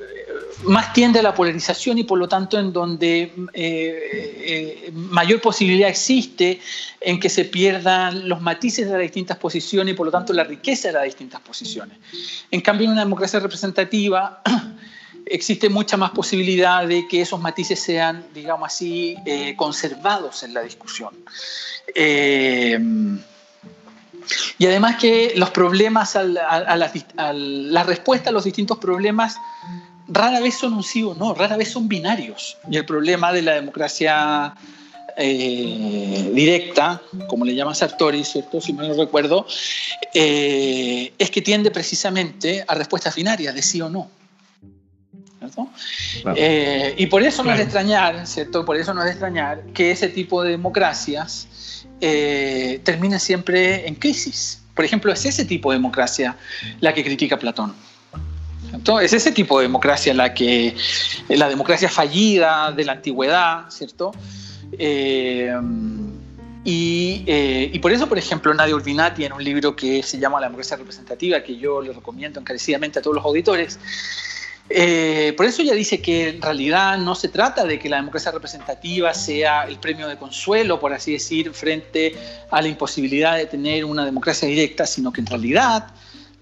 más tiende a la polarización y por lo tanto en donde eh, eh, mayor posibilidad existe en que se pierdan los matices de las distintas posiciones y por lo tanto la riqueza de las distintas posiciones. En cambio, en una democracia representativa existe mucha más posibilidad de que esos matices sean, digamos así, eh, conservados en la discusión. y además que los problemas, a, la, la respuesta a los distintos problemas rara vez son un sí o no, rara vez son binarios. Y el problema de la democracia eh, directa, como le llama Sartori, ¿cierto? si me lo recuerdo, eh, es que tiende precisamente a respuestas binarias de sí o no. Eh, y por eso no es de extrañar, ¿cierto? Por eso no es de extrañar que ese tipo de democracias termina siempre en crisis. Por ejemplo, es ese tipo de democracia la que critica Platón es ese tipo de democracia la que, la democracia fallida de la antigüedad, ¿cierto? Eh, eh, y, por eso, por ejemplo, Nadia Urbinati, en un libro que se llama La democracia representativa, que yo le recomiendo encarecidamente a todos los auditores, eh, por eso ella dice que en realidad no se trata de que la democracia representativa sea el premio de consuelo, por así decir, frente a la imposibilidad de tener una democracia directa, sino que en realidad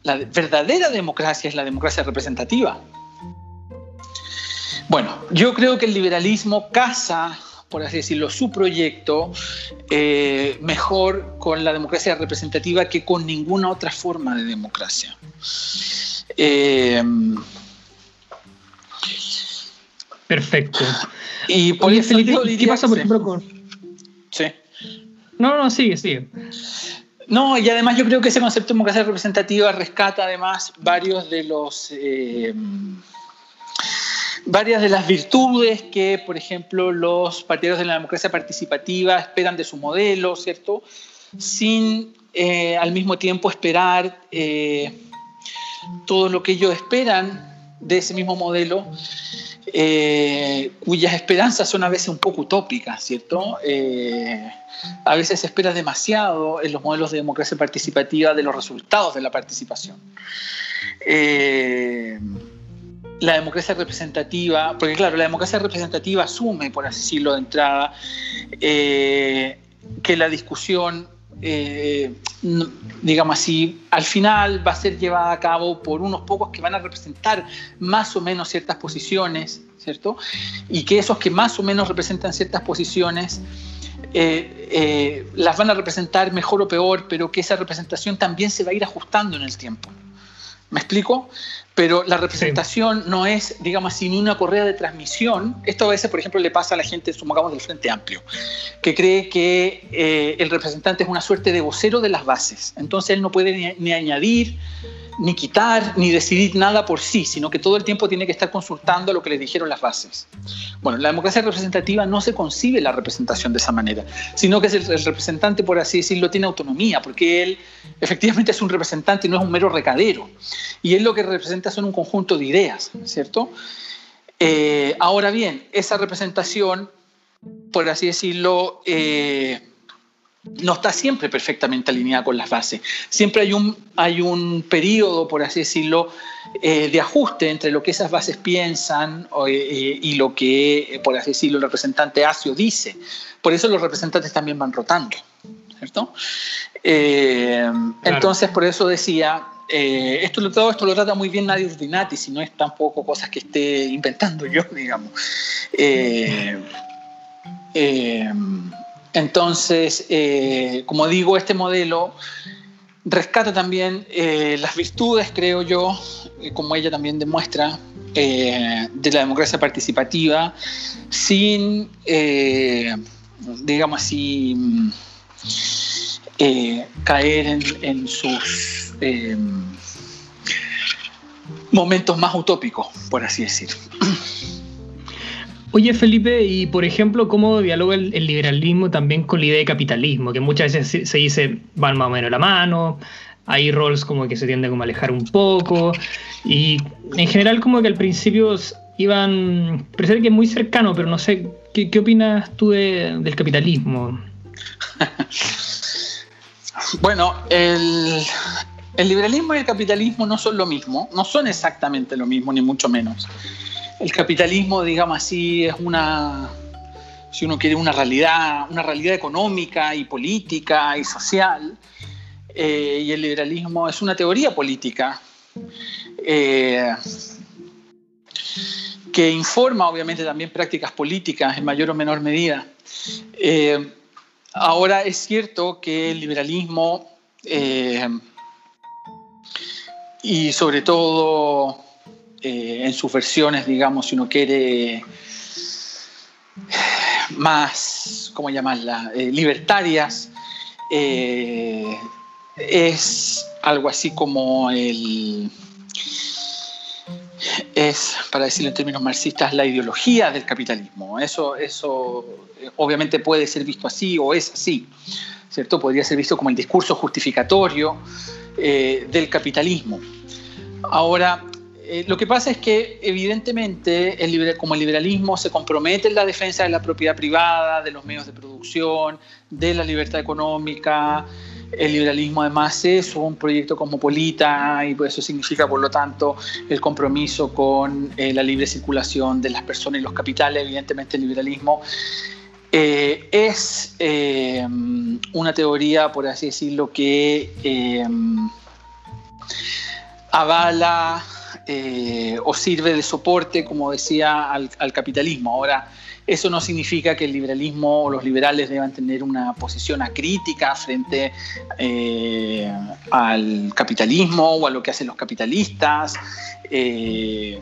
la verdadera democracia es la democracia representativa. Bueno, yo creo que el liberalismo casa, por así decirlo, su proyecto eh, mejor con la democracia representativa que con ninguna otra forma de democracia. Eh, Perfecto. Y por ¿qué pasa, por ejemplo, con... Sí. No, no, sigue, sigue. No, y además yo creo que ese concepto de democracia representativa rescata además varios de los, eh, varias de las virtudes que, por ejemplo, los partidarios de la democracia participativa esperan de su modelo, ¿cierto? Sin eh, al mismo tiempo esperar eh, todo lo que ellos esperan de ese mismo modelo, eh, cuyas esperanzas son a veces un poco utópicas, ¿cierto? a veces se espera demasiado en los modelos de democracia participativa de los resultados de la participación la democracia representativa, porque claro, la democracia representativa asume, por así decirlo de entrada, eh, que la discusión, eh, digamos así, al final va a ser llevada a cabo por unos pocos que van a representar más o menos ciertas posiciones, ¿cierto? Y que esos que más o menos representan ciertas posiciones eh, las van a representar mejor o peor, pero que esa representación también se va a ir ajustando en el tiempo. ¿Me explico? pero la representación no es, digamos así, ni una correa de transmisión. Esto a veces, por ejemplo, le pasa a la gente, supongamos, del Frente Amplio, que cree que eh, el representante es una suerte de vocero de las bases. Entonces él no puede ni añadir ni quitar, ni decidir nada por sí, sino que todo el tiempo tiene que estar consultando lo que le dijeron las bases. Bueno, la democracia representativa no se concibe la representación de esa manera, sino que el, representante, por así decirlo, tiene autonomía, porque él efectivamente es un representante y no es un mero recadero. Y él lo que representa son un conjunto de ideas, ¿cierto? Eh, ahora bien, esa representación, por así decirlo, eh, no está siempre perfectamente alineada con las bases. Siempre hay un, hay un periodo, por así decirlo, eh, de ajuste entre lo que esas bases piensan eh, y lo que, por así decirlo, el representante ASIO dice. Por eso los representantes también van rotando, ¿cierto? Eh, entonces, por eso decía, esto, todo esto lo trata muy bien Nadia Urdinati, si no es tampoco cosas que esté inventando yo, digamos. Entonces, eh, como digo, este modelo rescata también eh, las virtudes, creo yo, eh, como ella también demuestra, de la democracia participativa, sin, digamos así, caer en, en sus momentos más utópicos, por así decirlo. Oye, Felipe, y por ejemplo, ¿cómo dialoga el, liberalismo también con la idea de capitalismo? Que muchas veces se, dice van más o menos la mano, hay roles como que se tienden como a alejar un poco, y en general como que al principio iban, parece que muy cercano, pero no sé, ¿qué, opinas tú del capitalismo? bueno, el, el liberalismo y el capitalismo no son lo mismo, no son exactamente lo mismo, ni mucho menos el capitalismo, digamos así, es una, si uno quiere, una realidad, una realidad económica y política y social, eh, y el liberalismo es una teoría política eh, que informa obviamente también prácticas políticas en mayor o menor medida. Eh, ahora es cierto que el liberalismo y sobre todo eh, en sus versiones, digamos, si uno quiere, más, ¿cómo llamarla?, eh, libertarias, eh, es algo así como el es, para decirlo en términos marxistas, la ideología del capitalismo. Eso, eso obviamente puede ser visto así o es así, ¿cierto? Podría ser visto como el discurso justificatorio del capitalismo. Ahora, eh, lo que pasa es que evidentemente como el liberalismo se compromete en la defensa de la propiedad privada, de los medios de producción, de la libertad económica, el liberalismo además es un proyecto cosmopolita y eso significa por lo tanto el compromiso con eh, la libre circulación de las personas y los capitales, evidentemente el liberalismo eh, es una teoría, por así decirlo, que avala eh, o sirve de soporte, como decía, al, capitalismo. Ahora, eso no significa que el liberalismo o los liberales deban tener una posición acrítica frente eh, al capitalismo o a lo que hacen los capitalistas, eh,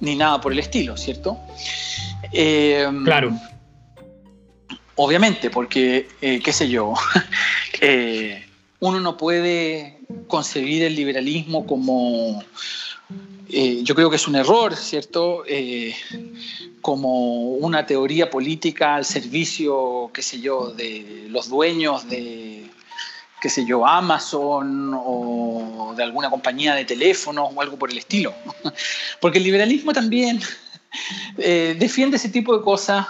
ni nada por el estilo, ¿cierto? claro. Obviamente, porque, qué sé yo, uno no puede concebir el liberalismo como eh, yo creo que es un error, ¿cierto? Eh, como una teoría política al servicio, qué sé yo, de los dueños de, qué sé yo, Amazon o de alguna compañía de teléfonos o algo por el estilo. Porque el liberalismo también eh, defiende ese tipo de cosas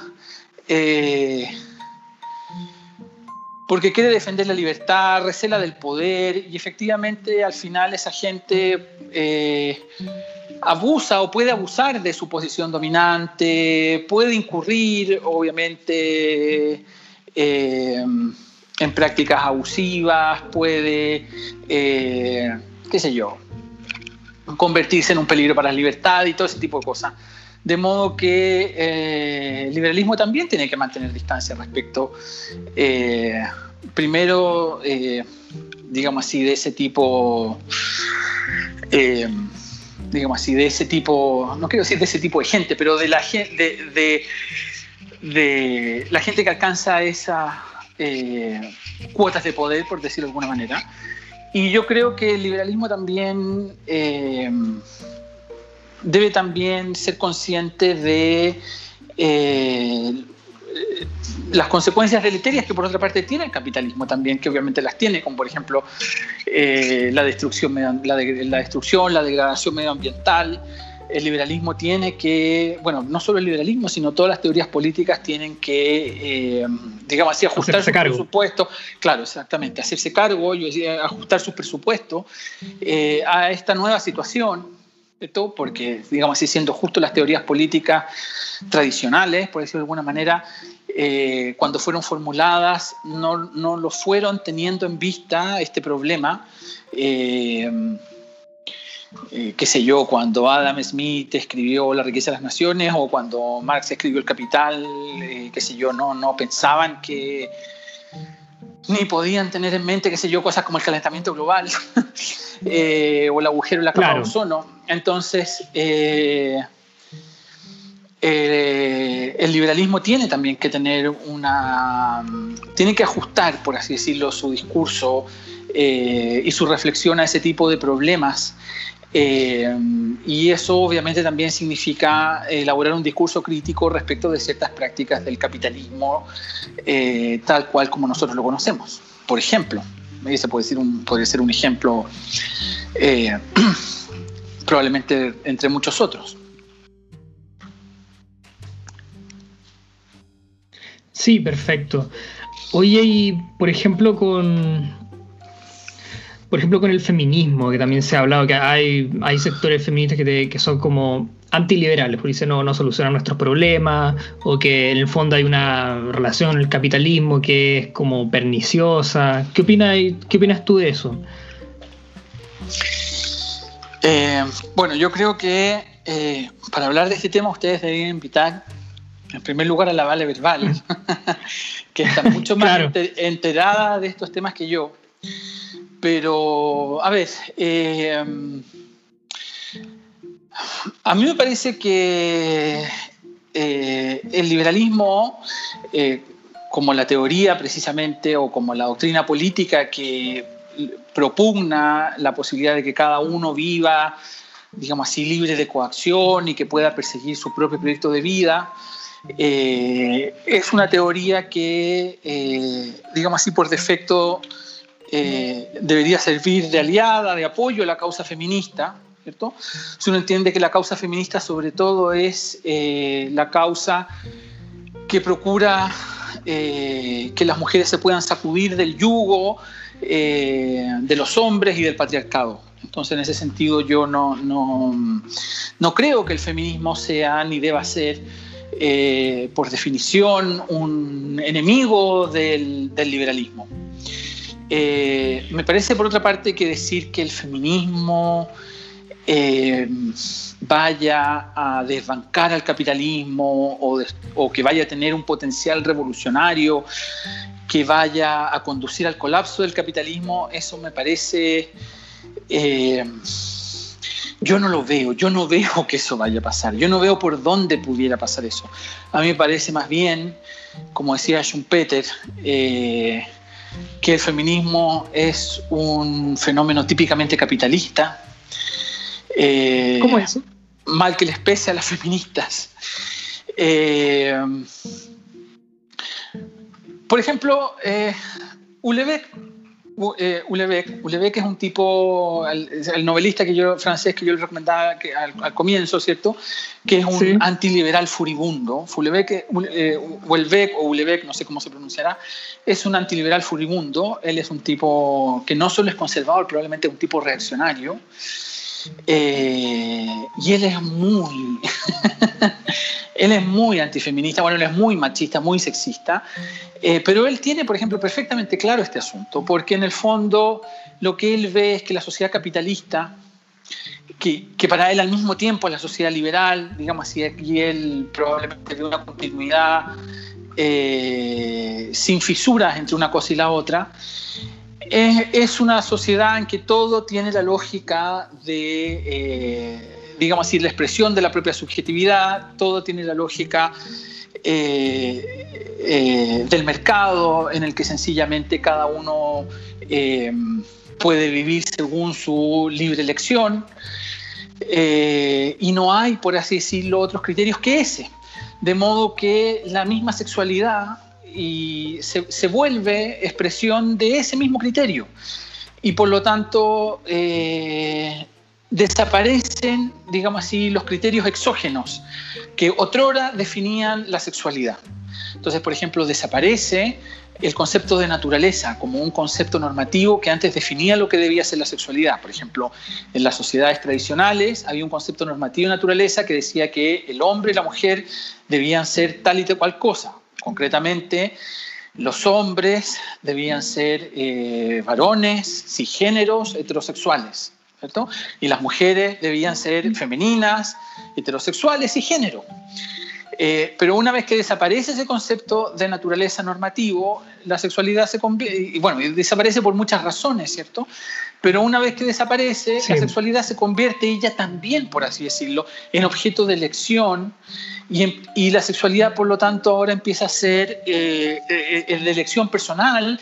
porque quiere defender la libertad, recela del poder y efectivamente al final esa gente eh, abusa o puede abusar de su posición dominante, puede incurrir obviamente eh, en prácticas abusivas, puede, eh, qué sé yo, convertirse en un peligro para la libertad y todo ese tipo de cosas. De modo que eh, el liberalismo también tiene que mantener distancia respecto, eh, primero, eh, digamos así, de ese tipo, digamos así, de ese tipo, no quiero decir de ese tipo de gente, pero de la, de, de, la gente que alcanza esas cuotas de poder, por decirlo de alguna manera. Y yo creo que el liberalismo también debe también ser consciente de eh, las consecuencias deleterias que por otra parte tiene el capitalismo también, que obviamente las tiene, como por ejemplo eh, la, destrucción, la, destrucción, la degradación medioambiental. El liberalismo tiene que, bueno, no solo el liberalismo, sino todas las teorías políticas tienen que, eh, digamos así, ajustar su presupuesto, claro, exactamente, hacerse cargo, ajustar su presupuesto a esta nueva situación porque, digamos así, siendo justo las teorías políticas tradicionales, por decirlo de alguna manera, eh, cuando fueron formuladas, no, no, lo fueron teniendo en vista este problema. Eh, eh, qué sé yo, cuando Adam Smith escribió La riqueza de las naciones o cuando Marx escribió El Capital, qué sé yo, no, no pensaban que ni podían tener en mente, qué sé yo, cosas como el calentamiento global eh, o el agujero en la capa de ozono. Entonces, eh, eh, el liberalismo tiene también que tener una. tiene que ajustar, por así decirlo, su discurso y su reflexión a ese tipo de problemas eh, y eso obviamente también significa elaborar un discurso crítico respecto de ciertas prácticas del capitalismo eh, tal cual como nosotros lo conocemos. Por ejemplo, ese puede ser un, podría ser un ejemplo eh, probablemente entre muchos otros. Sí, perfecto. Oye, y por ejemplo con, por ejemplo, con el feminismo, que también se ha hablado que hay, hay sectores feministas que, que son como antiliberales, porque dicen no, no solucionan nuestros problemas, o que en el fondo hay una relación con el capitalismo que es como perniciosa. ¿Qué, opinas, qué opinas tú de eso? Eh, bueno, yo creo que eh, para hablar de este tema ustedes deberían invitar en primer lugar a la Vale Verbal, que está mucho más enterada de estos temas que yo. Pero, a ver, eh, a mí me parece que eh, el liberalismo, eh, como la teoría precisamente o como la doctrina política que propugna la posibilidad de que cada uno viva, digamos así, libre de coacción y que pueda perseguir su propio proyecto de vida, es una teoría que, digamos así, por defecto eh, debería servir de aliada, de apoyo a la causa feminista, ¿cierto? Si uno entiende que la causa feminista sobre todo es eh, la causa que procura eh, que las mujeres se puedan sacudir del yugo de los hombres y del patriarcado. Entonces, en ese sentido, yo no, no, no creo que el feminismo sea ni deba ser, por definición, un enemigo del, del liberalismo. Eh, me parece, por otra parte, que decir que el feminismo eh, vaya a desbancar al capitalismo o, que vaya a tener un potencial revolucionario que vaya a conducir al colapso del capitalismo, eso me parece... Eh, yo no lo veo, yo no veo que eso vaya a pasar, yo no veo por dónde pudiera pasar eso. A mí me parece más bien, como decía Schumpeter, eh, que el feminismo es un fenómeno típicamente capitalista, Eh, ¿Cómo es eso? Mal que les pese a las feministas. Eh, por ejemplo, eh, Ulebeck eh, Ulebeck, es un tipo, el, novelista que yo, francés que yo le recomendaba que al, comienzo, ¿cierto? Que es un antiliberal furibundo. Ulebeck, eh, o Ulebeck, no sé cómo se pronunciará, es un antiliberal furibundo. Él es un tipo que no solo es conservador, probablemente es un tipo reaccionario. Eh, y él es muy, él es muy antifeminista, bueno, él es muy machista, muy sexista, eh, pero él tiene, por ejemplo, perfectamente claro este asunto, porque en el fondo lo que él ve es que la sociedad capitalista, que, que para él al mismo tiempo es la sociedad liberal, digamos así, y él probablemente de una continuidad eh, sin fisuras entre una cosa y la otra, es, una sociedad en que todo tiene la lógica de, eh, digamos así, la expresión de la propia subjetividad, todo tiene la lógica eh, eh, del mercado en el que sencillamente cada uno puede vivir según su libre elección y no hay, por así decirlo, otros criterios que ese. De modo que la misma sexualidad y se, vuelve expresión de ese mismo criterio. Y por lo tanto, eh, desaparecen, digamos así, los criterios exógenos que otrora definían la sexualidad. Entonces, por ejemplo, desaparece el concepto de naturaleza como un concepto normativo que antes definía lo que debía ser la sexualidad. Por ejemplo, en las sociedades tradicionales había un concepto normativo de naturaleza que decía que el hombre y la mujer debían ser tal y tal cual cosa. Concretamente, los hombres debían ser eh, varones, cisgéneros, heterosexuales, ¿cierto? Y las mujeres debían ser femeninas, heterosexuales y género. Eh, pero una vez que desaparece ese concepto de naturaleza normativo, la sexualidad se convierte, y bueno, desaparece por muchas razones, ¿cierto? Pero una vez que desaparece, la sexualidad se convierte ella también, por así decirlo, en objeto de elección y, la sexualidad, por lo tanto, ahora empieza a ser eh, eh, de elección personal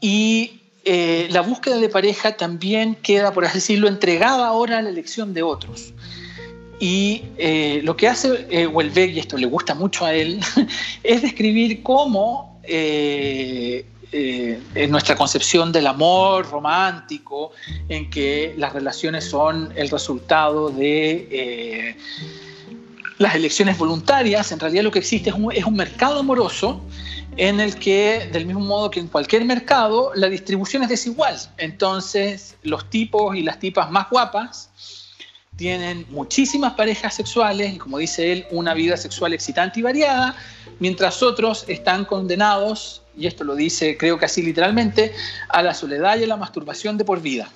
y eh, la búsqueda de pareja también queda, por así decirlo, entregada ahora a la elección de otros. Y lo que hace eh, y esto le gusta mucho a él, es describir cómo en nuestra concepción del amor romántico, en que las relaciones son el resultado de las elecciones voluntarias, en realidad lo que existe es un, mercado amoroso en el que, del mismo modo que en cualquier mercado, la distribución es desigual. Entonces, los tipos y las tipas más guapas tienen muchísimas parejas sexuales y, como dice él, una vida sexual excitante y variada, mientras otros están condenados, y esto lo dice creo que así literalmente, a la soledad y a la masturbación de por vida.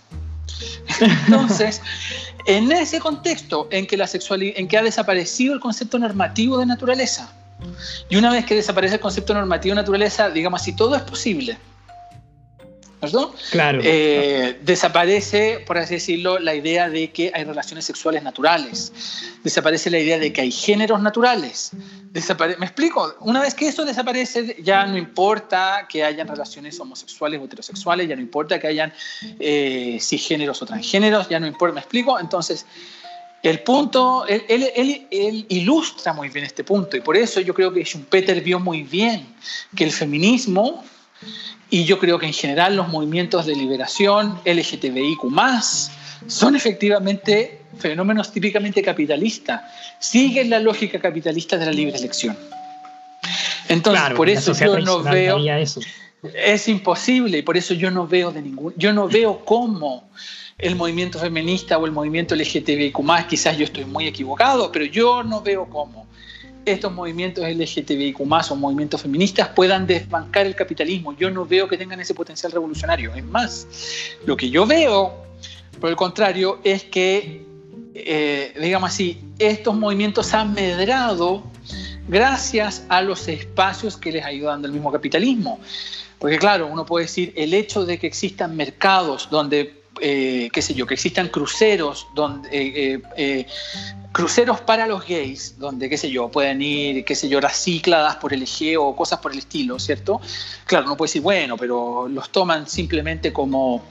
Entonces, en ese contexto en que, la sexualidad, en que ha desaparecido el concepto normativo de naturaleza, y una vez que desaparece el concepto normativo de naturaleza, digamos así, todo es posible. ¿Verdad? Claro. Eh, desaparece, por así decirlo, la idea de que hay relaciones sexuales naturales. Desaparece la idea de que hay géneros naturales. ¿Me explico? Una vez que eso desaparece, ya no importa que hayan relaciones homosexuales o heterosexuales, ya no importa que hayan eh, cisgéneros o transgéneros, ya no importa. ¿Me explico? Entonces, el punto, él, él, ilustra muy bien este punto y por eso yo creo que Schumpeter vio muy bien que el feminismo y yo creo que en general los movimientos de liberación LGTBIQ son efectivamente fenómenos típicamente capitalistas, siguen la lógica capitalista de la libre elección. Entonces, por eso yo no veo... Es imposible y por eso yo no veo de ningún... Yo no veo cómo el movimiento feminista o el movimiento LGTBIQ+, quizás yo estoy muy equivocado, pero yo no veo cómo estos movimientos LGTBIQ o movimientos feministas puedan desbancar el capitalismo. Yo no veo que tengan ese potencial revolucionario. Es más, lo que yo veo, por el contrario, es que, eh, digamos así, estos movimientos han medrado gracias a los espacios que les ayudan dando el mismo capitalismo. Porque claro, uno puede decir, el hecho de que existan mercados donde eh, qué sé yo, que existan cruceros donde eh, cruceros para los gays, donde, qué sé yo, pueden ir, qué sé yo, las cícladas por el Egeo o cosas por el estilo, ¿cierto? Claro, no puede decir, bueno, pero los toman simplemente como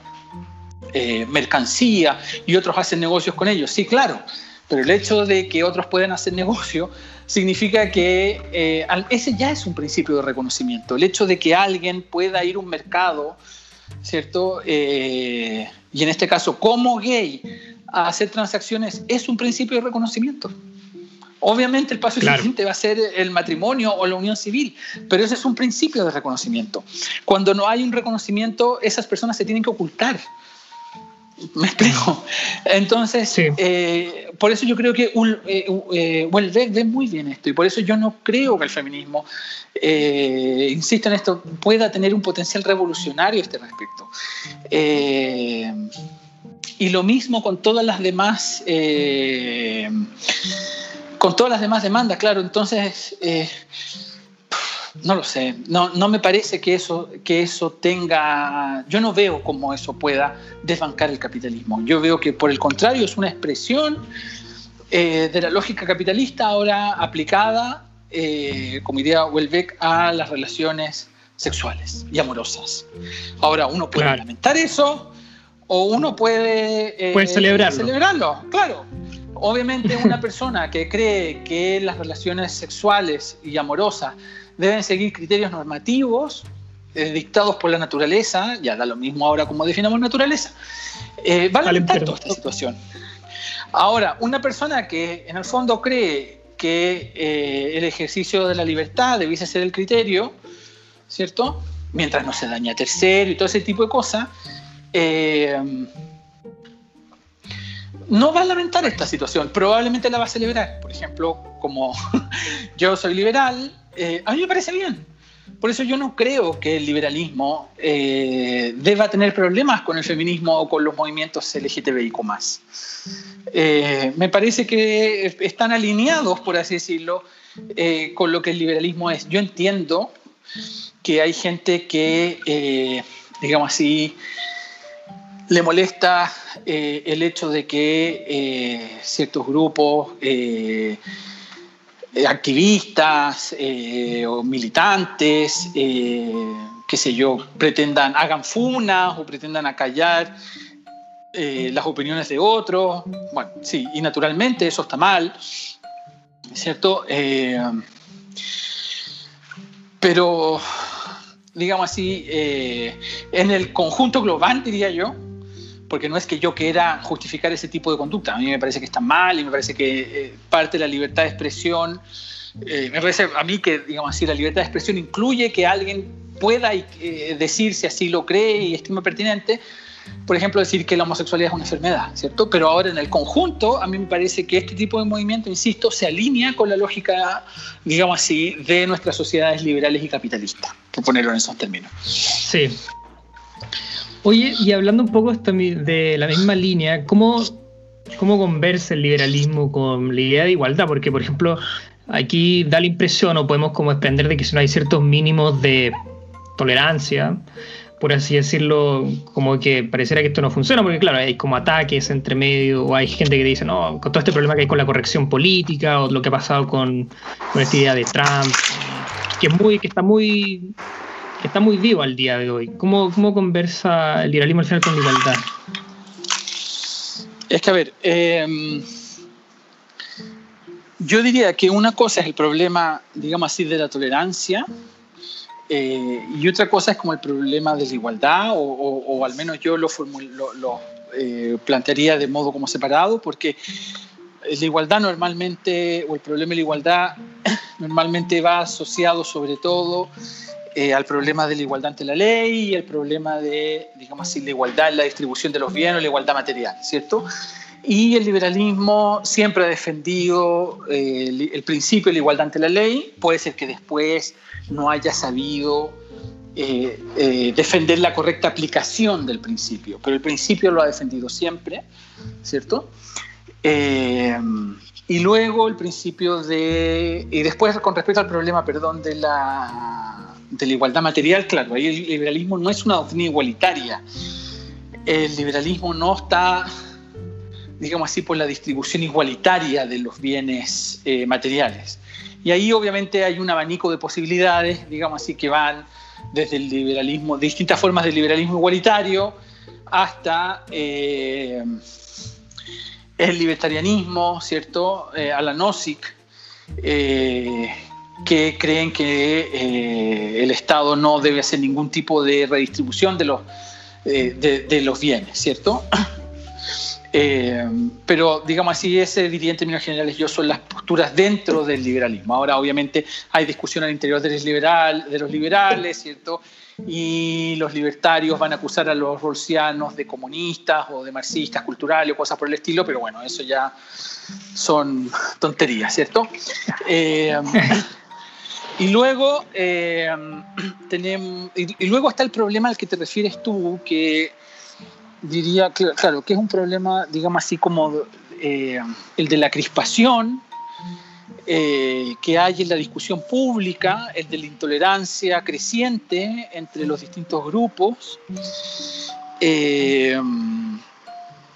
eh, mercancía y otros hacen negocios con ellos. Sí, claro, pero el hecho de que otros puedan hacer negocio significa que eh, ese ya es un principio de reconocimiento. El hecho de que alguien pueda ir a un mercado, ¿cierto? y en este caso como gay a hacer transacciones es un principio de reconocimiento. Obviamente el paso siguiente va a ser el matrimonio o la unión civil, pero ese es un principio de reconocimiento. Cuando no hay un reconocimiento, esas personas se tienen que ocultar. ¿Me explico? Entonces, eh, por eso yo creo que eh, eh, ve, muy bien esto y por eso yo no creo que el feminismo, insisto en esto, pueda tener un potencial revolucionario a este respecto. Y lo mismo con todas las demás con todas las demás demandas, claro. Entonces, eh, no lo sé, no, no me parece que eso, que eso tenga, yo no veo cómo eso pueda desbancar el capitalismo. Yo veo que por el contrario es una expresión eh, de la lógica capitalista ahora aplicada, eh, como idea Welbeck, a las relaciones sexuales y amorosas. Ahora, uno puede lamentar eso o uno puede, puede celebrarlo. celebrarlo, claro. Obviamente una persona que cree que las relaciones sexuales y amorosas deben seguir criterios normativos eh, dictados por la naturaleza, ya da lo mismo ahora como definamos naturaleza, eh, va a lamentar toda esta situación. Ahora, una persona que en el fondo cree que eh, el ejercicio de la libertad debiese ser el criterio, ¿cierto? Mientras no se daña a tercero y todo ese tipo de cosas, no va a lamentar esta situación, probablemente la va a celebrar. Por ejemplo, como yo soy liberal, eh, a mí me parece bien. Por eso yo no creo que el liberalismo eh, deba tener problemas con el feminismo o con los movimientos LGTBIQ. Eh, me parece que están alineados, por así decirlo, con lo que el liberalismo es. Yo entiendo que hay gente que, digamos así, le molesta eh, el hecho de que eh, ciertos grupos eh, activistas o militantes, qué sé yo, pretendan, hagan funas o pretendan acallar las opiniones de otros. Bueno, sí, y naturalmente eso está mal, ¿cierto? pero, digamos así, en el conjunto global, diría yo, porque no es que yo quiera justificar ese tipo de conducta. A mí me parece que está mal y me parece que eh, parte de la libertad de expresión, eh, me parece a mí que, digamos así, la libertad de expresión incluye que alguien pueda eh, decir si así lo cree y estima pertinente, por ejemplo, decir que la homosexualidad es una enfermedad, ¿cierto? Pero ahora en el conjunto, a mí me parece que este tipo de movimiento, insisto, se alinea con la lógica, digamos así, de nuestras sociedades liberales y capitalistas, por ponerlo en esos términos. Sí, Oye, y hablando un poco de la misma línea, ¿cómo, ¿cómo conversa el liberalismo con la idea de igualdad? Porque, por ejemplo, aquí da la impresión, o podemos como desprender de que si no hay ciertos mínimos de tolerancia, por así decirlo, como que pareciera que esto no funciona, porque claro, hay como ataques entre medio, o hay gente que dice, no, con todo este problema que hay con la corrección política, o lo que ha pasado con, con esta idea de Trump, que, es muy, que está muy está muy vivo al día de hoy. ¿Cómo, cómo conversa el liberalismo al con la igualdad? Es que, a ver, em, yo diría que una cosa es el problema, digamos así, de la tolerancia, eh, y otra cosa es como el problema de la igualdad, o, al menos yo lo, lo, eh, plantearía de modo como separado, porque la igualdad normalmente, o el problema de la igualdad normalmente va asociado sobre todo eh, al problema de la igualdad ante la ley y el problema de, digamos así, la igualdad en la distribución de los bienes, la igualdad material, ¿cierto? Y el liberalismo siempre ha defendido eh, el, principio de la igualdad ante la ley, puede ser que después no haya sabido eh, defender la correcta aplicación del principio, pero el principio lo ha defendido siempre, ¿cierto? y luego el principio de... Y después con respecto al problema, perdón, de la de la igualdad material, claro, ahí el liberalismo no es una doctrina igualitaria. El liberalismo no está, digamos así, por la distribución igualitaria de los bienes eh, materiales. Y ahí obviamente hay un abanico de posibilidades, digamos así, que van desde el liberalismo, distintas formas de liberalismo igualitario, hasta el libertarianismo, ¿cierto? a la Nozick, que creen que el Estado no debe hacer ningún tipo de redistribución de los, de los bienes, ¿cierto? Eh, pero, digamos así, ese diría en términos generales yo son las posturas dentro del liberalismo. Ahora, obviamente, hay discusión al interior de los, liberal, de los liberales, ¿cierto? Y los libertarios van a acusar a los rolsianos de comunistas o de marxistas culturales o cosas por el estilo, pero bueno, eso ya son tonterías, ¿cierto? Eh, y luego, eh, tenemos, y luego está el problema al que te refieres tú, que diría, claro, que es un problema, digamos así, como eh, el de la crispación eh, que hay en la discusión pública, el de la intolerancia creciente entre los distintos grupos,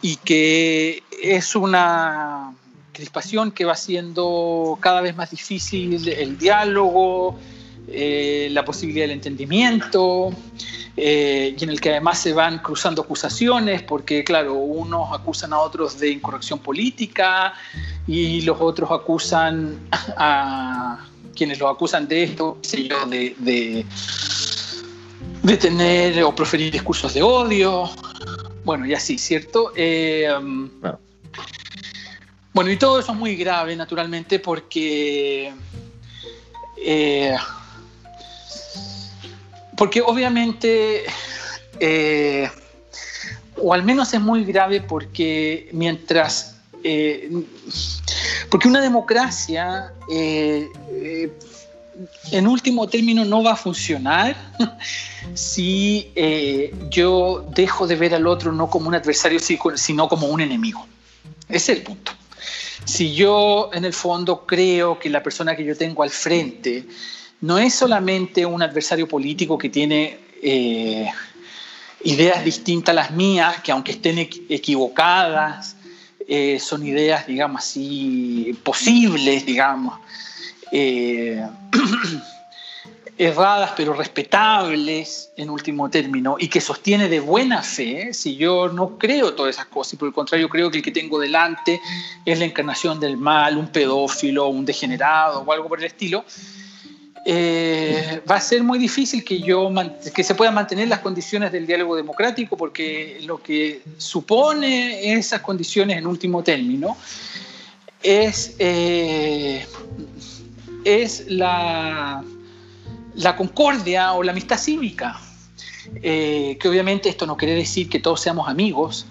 y que es una crispación que va siendo cada vez más difícil el diálogo, la posibilidad del entendimiento. Eh, y en el que además se van cruzando acusaciones, porque claro, unos acusan a otros de incorrección política y los otros acusan a quienes los acusan de esto, de, de, tener o proferir discursos de odio, bueno, y así, ¿cierto? Eh, bueno, y todo eso es muy grave, naturalmente, porque... Eh, porque obviamente, eh, o al menos es muy grave porque mientras, eh, porque una democracia en último término no va a funcionar si yo dejo de ver al otro no como un adversario, sino como un enemigo. Ese es el punto. Si yo en el fondo creo que la persona que yo tengo al frente no es solamente un adversario político que tiene eh, ideas distintas a las mías, que aunque estén equivocadas, eh, son ideas, digamos así, posibles, digamos, eh, erradas pero respetables en último término, y que sostiene de buena fe, si yo no creo todas esas cosas, y por el contrario creo que el que tengo delante es la encarnación del mal, un pedófilo, un degenerado o algo por el estilo, eh, va a ser muy difícil que, yo, que se puedan mantener las condiciones del diálogo democrático, porque lo que supone esas condiciones en último término es, eh, es la, la, concordia o la amistad cívica. Eh, que obviamente esto no quiere decir que todos seamos amigos,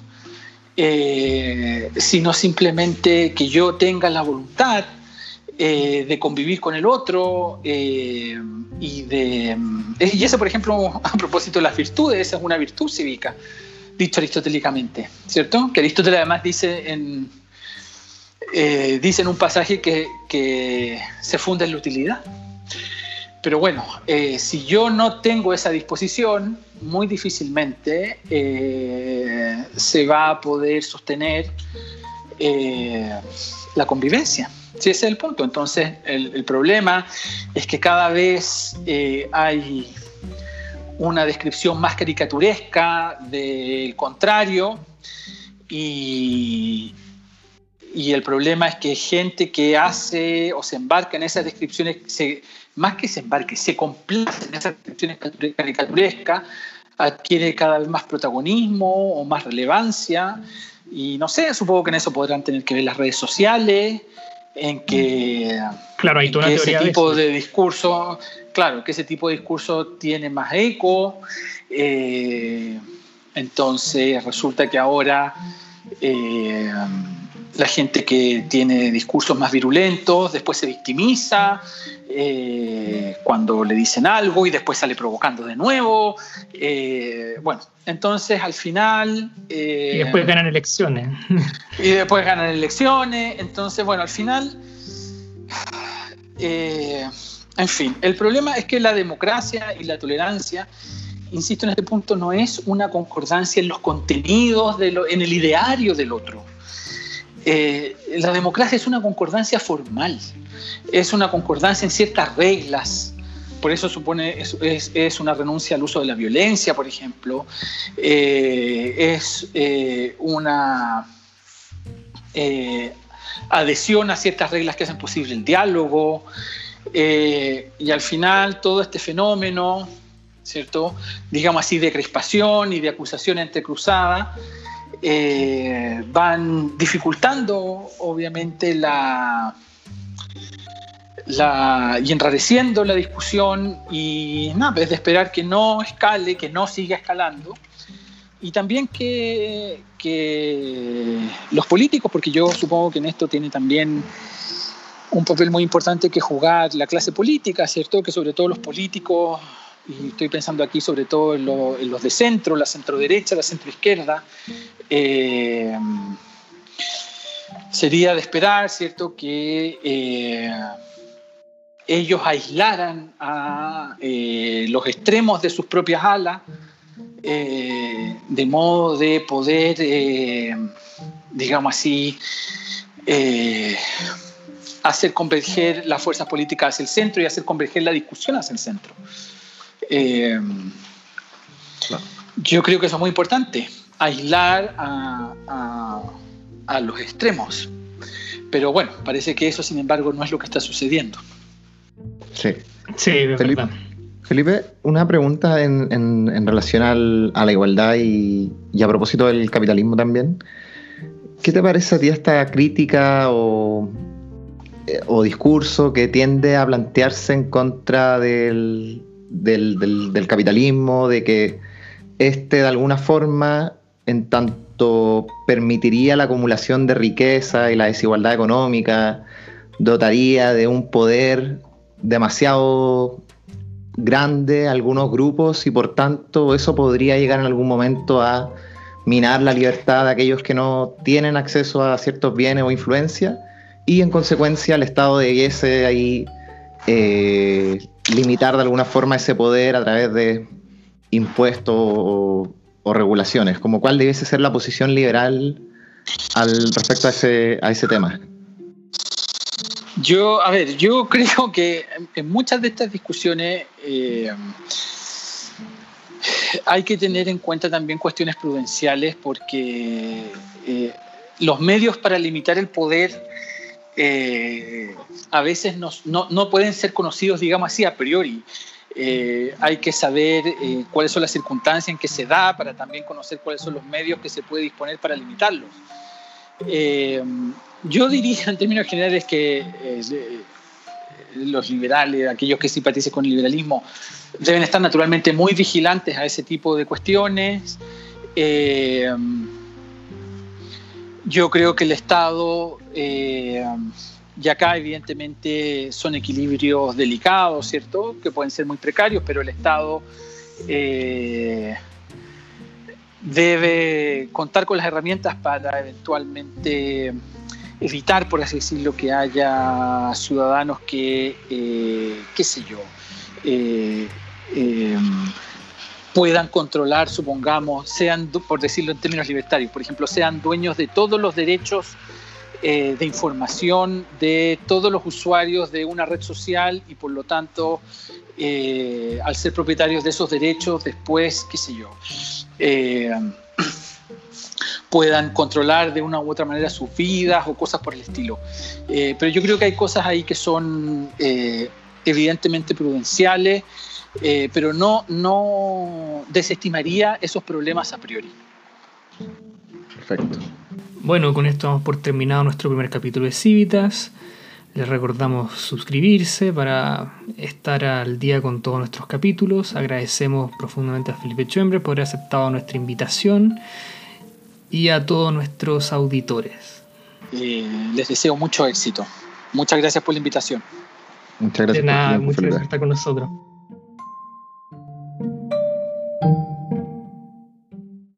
sino simplemente que yo tenga la voluntad eh, de convivir con el otro eh, y de... Eh, y eso, por ejemplo, a propósito de las virtudes, esa es una virtud cívica, dicho aristotélicamente, ¿cierto? Que Aristóteles además dice en, dice en un pasaje que, que, se funda en la utilidad. Pero bueno, si yo no tengo esa disposición, muy difícilmente se va a poder sostener la convivencia. Sí, ese es el punto. Entonces, el, problema es que cada vez eh, hay una descripción más caricaturesca del contrario y, y, el problema es que gente que hace o se embarca en esas descripciones, más que se embarque, se complace en esas descripciones caricaturescas, adquiere cada vez más protagonismo o más relevancia. Y no sé, supongo que en eso podrán tener que ver las redes sociales, en que, claro, hay ese tipo de, discurso, claro, que ese tipo de discurso tiene más eco. Eh, entonces resulta que ahora eh, la gente que tiene discursos más virulentos después se victimiza eh, cuando le dicen algo y después sale provocando de nuevo. bueno, entonces al final... y después ganan elecciones. y después ganan elecciones. Entonces, bueno, al final... en fin, el problema es que la democracia y la tolerancia insisto en este punto, no es una concordancia en los contenidos, de en el ideario del otro. Eh, la democracia es una concordancia formal, es una concordancia en ciertas reglas. Por eso supone, es, es, una renuncia al uso de la violencia, por ejemplo, eh, es eh, una adhesión a ciertas reglas que hacen posible el diálogo, y al final todo este fenómeno, ¿cierto? Digamos así, de crispación y de acusación entrecruzada, eh, van dificultando obviamente la, la, y enrareciendo la discusión y nada, es de esperar que no escale, que no siga escalando. Y también que, que los políticos, porque yo supongo que en esto tiene también un papel muy importante que jugar la clase política, ¿cierto? Que sobre todo los políticos y estoy pensando aquí sobre todo en, los de centro, la centro derecha, la centro izquierda, eh, sería de esperar, ¿cierto?, que eh, ellos aislaran a eh, los extremos de sus propias alas, de modo de poder, digamos así, hacer converger las fuerzas políticas hacia el centro y hacer converger la discusión hacia el centro. Eh, yo creo que eso es muy importante, aislar a, los extremos. Pero bueno, parece que eso, sin embargo, no es lo que está sucediendo. Sí. Sí, Felipe, Felipe una pregunta en, relación a la igualdad y, a propósito del capitalismo también. ¿Qué te parece a ti esta crítica o, eh, o discurso que tiende a plantearse en contra del, del, capitalismo, de que este de alguna forma, en tanto permitiría la acumulación de riqueza y la desigualdad económica, dotaría de un poder demasiado grande a algunos grupos y por tanto eso podría llegar en algún momento a minar la libertad de aquellos que no tienen acceso a ciertos bienes o influencia y en consecuencia el Estado debiese ahí eh, limitar de alguna forma ese poder a través de impuestos o, regulaciones, como cuál debiese ser la posición liberal al respecto a ese, a ese tema. Yo, a ver, yo creo que en muchas de estas discusiones eh, hay que tener en cuenta también cuestiones prudenciales porque eh, los medios para limitar el poder eh, a veces no, no, pueden ser conocidos, digamos así, a priori. Eh, hay que saber eh, cuáles son las circunstancias en que se da para también conocer cuáles son los medios que se puede disponer para limitarlos. yo diría en términos generales que los liberales, aquellos que simpaticen con el liberalismo, deben estar naturalmente muy vigilantes a ese tipo de cuestiones. Yo creo que el Estado, eh, y acá evidentemente son equilibrios delicados, ¿cierto? Que pueden ser muy precarios, pero el Estado eh, debe contar con las herramientas para eventualmente evitar, por así decirlo, que haya ciudadanos que, eh, qué sé yo, puedan controlar, supongamos, sean, por decirlo en términos libertarios, por ejemplo, sean dueños de todos los derechos eh, de información de todos los usuarios de una red social y por lo tanto, eh, al ser propietarios de esos derechos, después, qué sé yo, eh, puedan controlar de una u otra manera sus vidas o cosas por el estilo. pero yo creo que hay cosas ahí que son evidentemente prudenciales eh, pero no, no desestimaría esos problemas a priori. Perfecto. Bueno, con esto damos por terminado nuestro primer capítulo de Civitas. Les recordamos suscribirse para estar al día con todos nuestros capítulos. Agradecemos profundamente a Felipe Chembre por haber aceptado nuestra invitación y a todos nuestros auditores. Eh, les deseo mucho éxito. Muchas gracias por la invitación. Muchas gracias. De nada, muchas gracias por estar con nosotros.